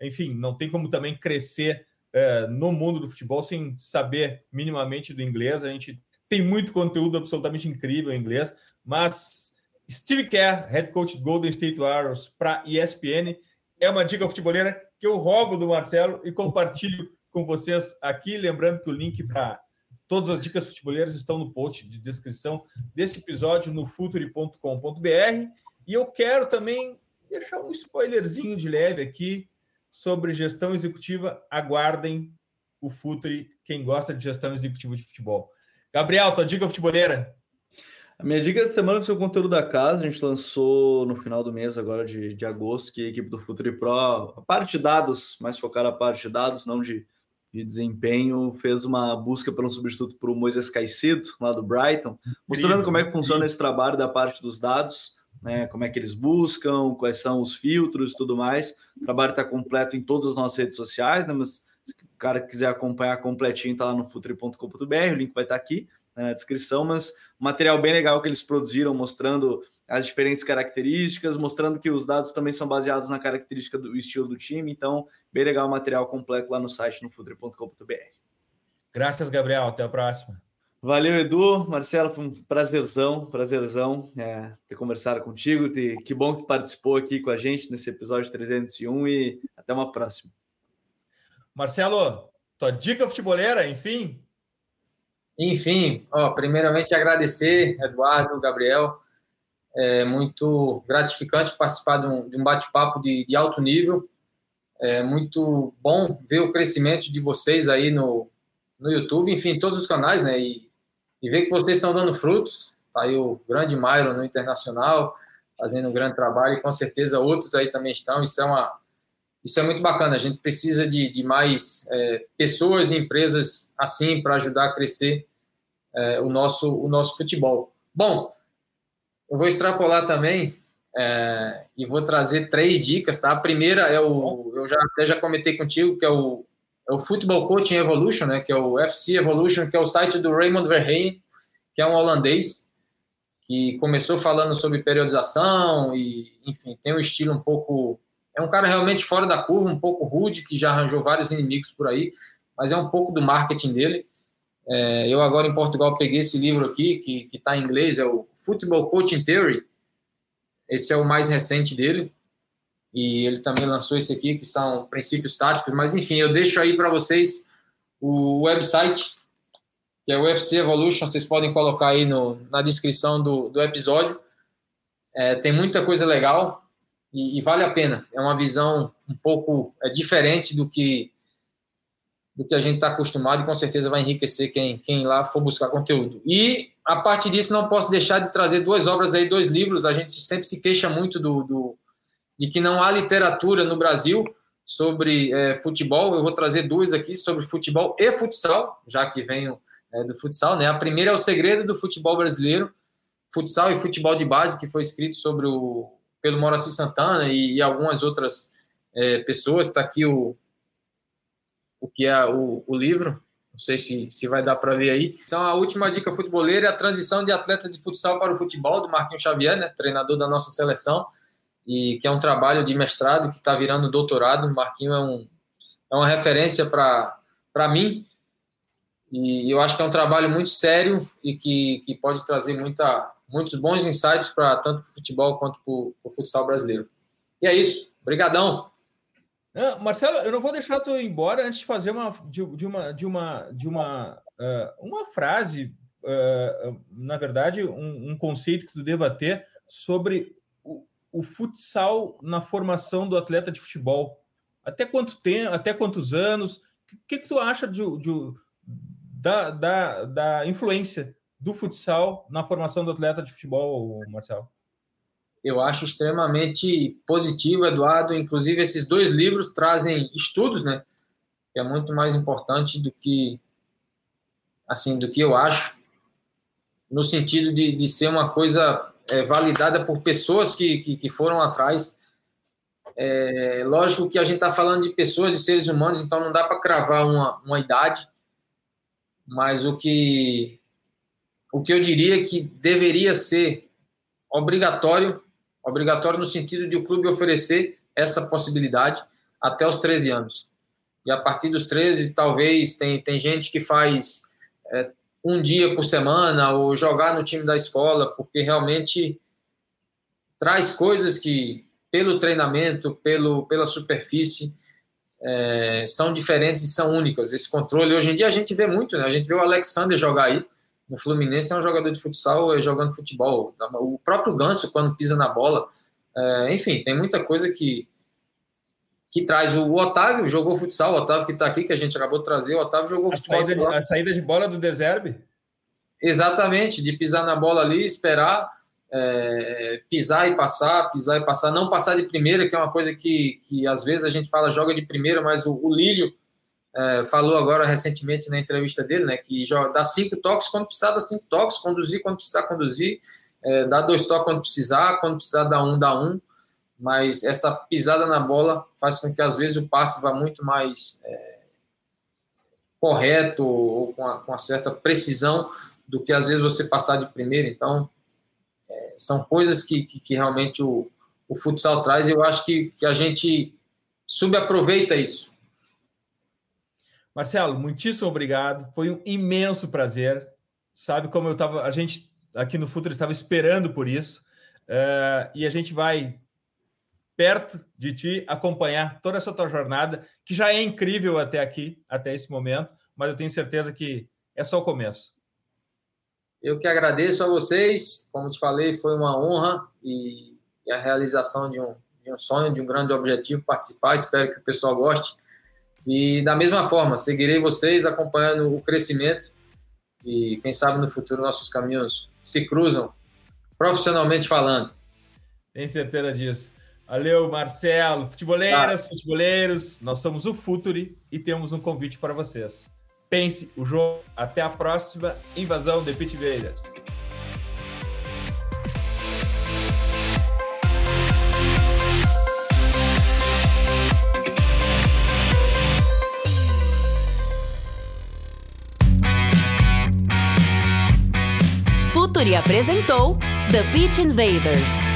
A: enfim, não tem como também crescer é, no mundo do futebol sem saber minimamente do inglês. A gente tem muito conteúdo absolutamente incrível em inglês, mas Steve Kerr, head coach do Golden State Warriors para ESPN, é uma dica futeboleira que eu rogo do Marcelo e compartilho com vocês aqui, lembrando que o link para todas as dicas futeboleiras estão no post de descrição deste episódio no futuri.com.br e eu quero também deixar um spoilerzinho de leve aqui sobre gestão executiva. Aguardem o Futre, quem gosta de gestão executiva de futebol. Gabriel, tua dica futeboleira?
B: A minha dica essa semana é o conteúdo da casa. A gente lançou no final do mês, agora de, de agosto, que a equipe do Futuri Pro, a parte de dados, mais focada a parte de dados, não de, de desempenho, fez uma busca pelo um substituto para o Moisés Caicedo, lá do Brighton, mostrando como é que funciona esse trabalho da parte dos dados né? Como é que eles buscam, quais são os filtros e tudo mais. O trabalho está completo em todas as nossas redes sociais, né? Mas se o cara quiser acompanhar completinho, tá lá no futuri.com.br, o link vai estar tá aqui né, na descrição, mas material bem legal que eles produziram, mostrando as diferentes características, mostrando que os dados também são baseados na característica do estilo do time, então, bem legal o material completo lá no site no futuri.com.br.
A: Graças, Gabriel. Até a próxima.
B: Valeu, Edu. Marcelo, foi um prazerzão, prazerzão é, ter conversado contigo. Ter, que bom que participou aqui com a gente nesse episódio 301 e até uma próxima.
A: Marcelo, tua dica futeboleira, enfim?
C: Enfim, ó, primeiramente agradecer, Eduardo, Gabriel. É muito gratificante participar de um, de um bate-papo de, de alto nível. É muito bom ver o crescimento de vocês aí no, no YouTube, enfim, todos os canais, né? E e ver que vocês estão dando frutos. Tá aí o grande Myron no Internacional, fazendo um grande trabalho, e com certeza outros aí também estão. Isso é, uma, isso é muito bacana. A gente precisa de, de mais é, pessoas e empresas assim para ajudar a crescer é, o, nosso, o nosso futebol. Bom, eu vou extrapolar também é, e vou trazer três dicas, tá? A primeira é o, eu já até já comentei contigo, que é o o Football Coaching Evolution, né, que é o FC Evolution, que é o site do Raymond Verheyen, que é um holandês que começou falando sobre periodização e, enfim, tem um estilo um pouco é um cara realmente fora da curva, um pouco rude, que já arranjou vários inimigos por aí, mas é um pouco do marketing dele. É, eu agora em Portugal peguei esse livro aqui, que está em inglês, é o Football Coaching Theory. Esse é o mais recente dele. E ele também lançou esse aqui, que são princípios táticos, mas enfim, eu deixo aí para vocês o website, que é o UFC Evolution, vocês podem colocar aí no, na descrição do, do episódio. É, tem muita coisa legal e, e, vale a pena. É uma visão um pouco é, diferente do que do que a gente está acostumado e com certeza vai enriquecer quem, quem lá for buscar conteúdo. E a partir disso não posso deixar de trazer duas obras aí, dois livros. A gente sempre se queixa muito do, do de que não há literatura no Brasil sobre é, futebol. Eu vou trazer duas aqui sobre futebol e futsal, já que venho é, do futsal. Né? A primeira é o segredo do futebol brasileiro, futsal e futebol de base, que foi escrito sobre o pelo Moraci Santana e, e algumas outras é, pessoas. Está aqui o, o que é o, o livro. Não sei se, se vai dar para ver aí. Então, a última dica futeboleira é a transição de atletas de futsal para o futebol, do Marquinhos Xavier, né, treinador da nossa seleção, e que é um trabalho de mestrado que está virando doutorado. O Marquinhos é, um, é uma referência para mim, e eu acho que é um trabalho muito sério e que, que pode trazer muita, muitos bons insights para tanto o futebol quanto para o futsal brasileiro. E é isso. Obrigadão.
A: Ah, Marcelo, eu não vou deixar tu ir embora antes de fazer uma de, de uma de uma de uma uh, uma frase, uh, na verdade, um, um, conceito que tu deva ter sobre o, futsal na formação do atleta de futebol. Até quanto tempo, até quantos anos? O que, que tu acha de, de, da, da, da influência do futsal na formação do atleta de futebol, Marcelo?
C: eu acho extremamente positivo, Eduardo. Inclusive, esses dois livros trazem estudos, né? Que é muito mais importante do que, assim, do que eu acho, no sentido de, de ser uma coisa é, validada por pessoas que, que, que foram atrás. É, lógico que a gente está falando de pessoas, de seres humanos, então não dá para cravar uma, uma idade, mas o que, o que eu diria que deveria ser obrigatório Obrigatório no sentido de o clube oferecer essa possibilidade até os 13 anos. E a partir dos 13, talvez, tem, tem gente que faz é, um dia por semana ou jogar no time da escola, porque realmente traz coisas que, pelo treinamento, pelo, pela superfície, é, são diferentes e são únicas. Esse controle, hoje em dia a gente vê muito, né? A gente vê o Alexander jogar aí, no Fluminense é um jogador de futsal jogando futebol. O próprio Ganso, quando pisa na bola. É, enfim, tem muita coisa que, que traz. O Otávio jogou futsal, o Otávio que está aqui, que a gente acabou de trazer, o Otávio jogou
A: a
C: futebol.
A: Saída de, a saída de bola do Deserbe?
C: Exatamente, de pisar na bola ali, esperar, é, pisar e passar, pisar e passar, não passar de primeira, que é uma coisa que, que às vezes a gente fala joga de primeira, mas o, o Lírio é, falou agora recentemente na entrevista dele, né, que joga, dá cinco toques quando precisar, dá cinco toques, conduzir quando precisar conduzir, é, dá dois toques quando precisar, quando precisar dar um, dá um, mas essa pisada na bola faz com que às vezes o passe vá muito mais é, correto ou com, a, com uma certa precisão do que às vezes você passar de primeira, então é, são coisas que, que, que realmente o, o futsal traz e eu acho que, que a gente subaproveita isso,
A: Marcelo, muitíssimo obrigado. Foi um imenso prazer. Sabe como eu estava, a gente aqui no Futuro estava esperando por isso. Uh, e a gente vai perto de ti acompanhar toda essa tua jornada, que já é incrível até aqui, até esse momento, mas eu tenho certeza que é só o começo.
C: Eu que agradeço a vocês, como te falei, foi uma honra e, a realização de um, de um sonho, de um grande objetivo participar. Espero que o pessoal goste. E da mesma forma, seguirei vocês acompanhando o crescimento e quem sabe no futuro nossos caminhos se cruzam, profissionalmente falando.
A: Tem certeza disso. Valeu, Marcelo. Futeboleiras, tá. futeboleiros, nós somos o Futuri e temos um convite para vocês. Pense o jogo. Até a próxima invasão de Pit Invaders.
D: Futuri apresentou The Pitch Invaders.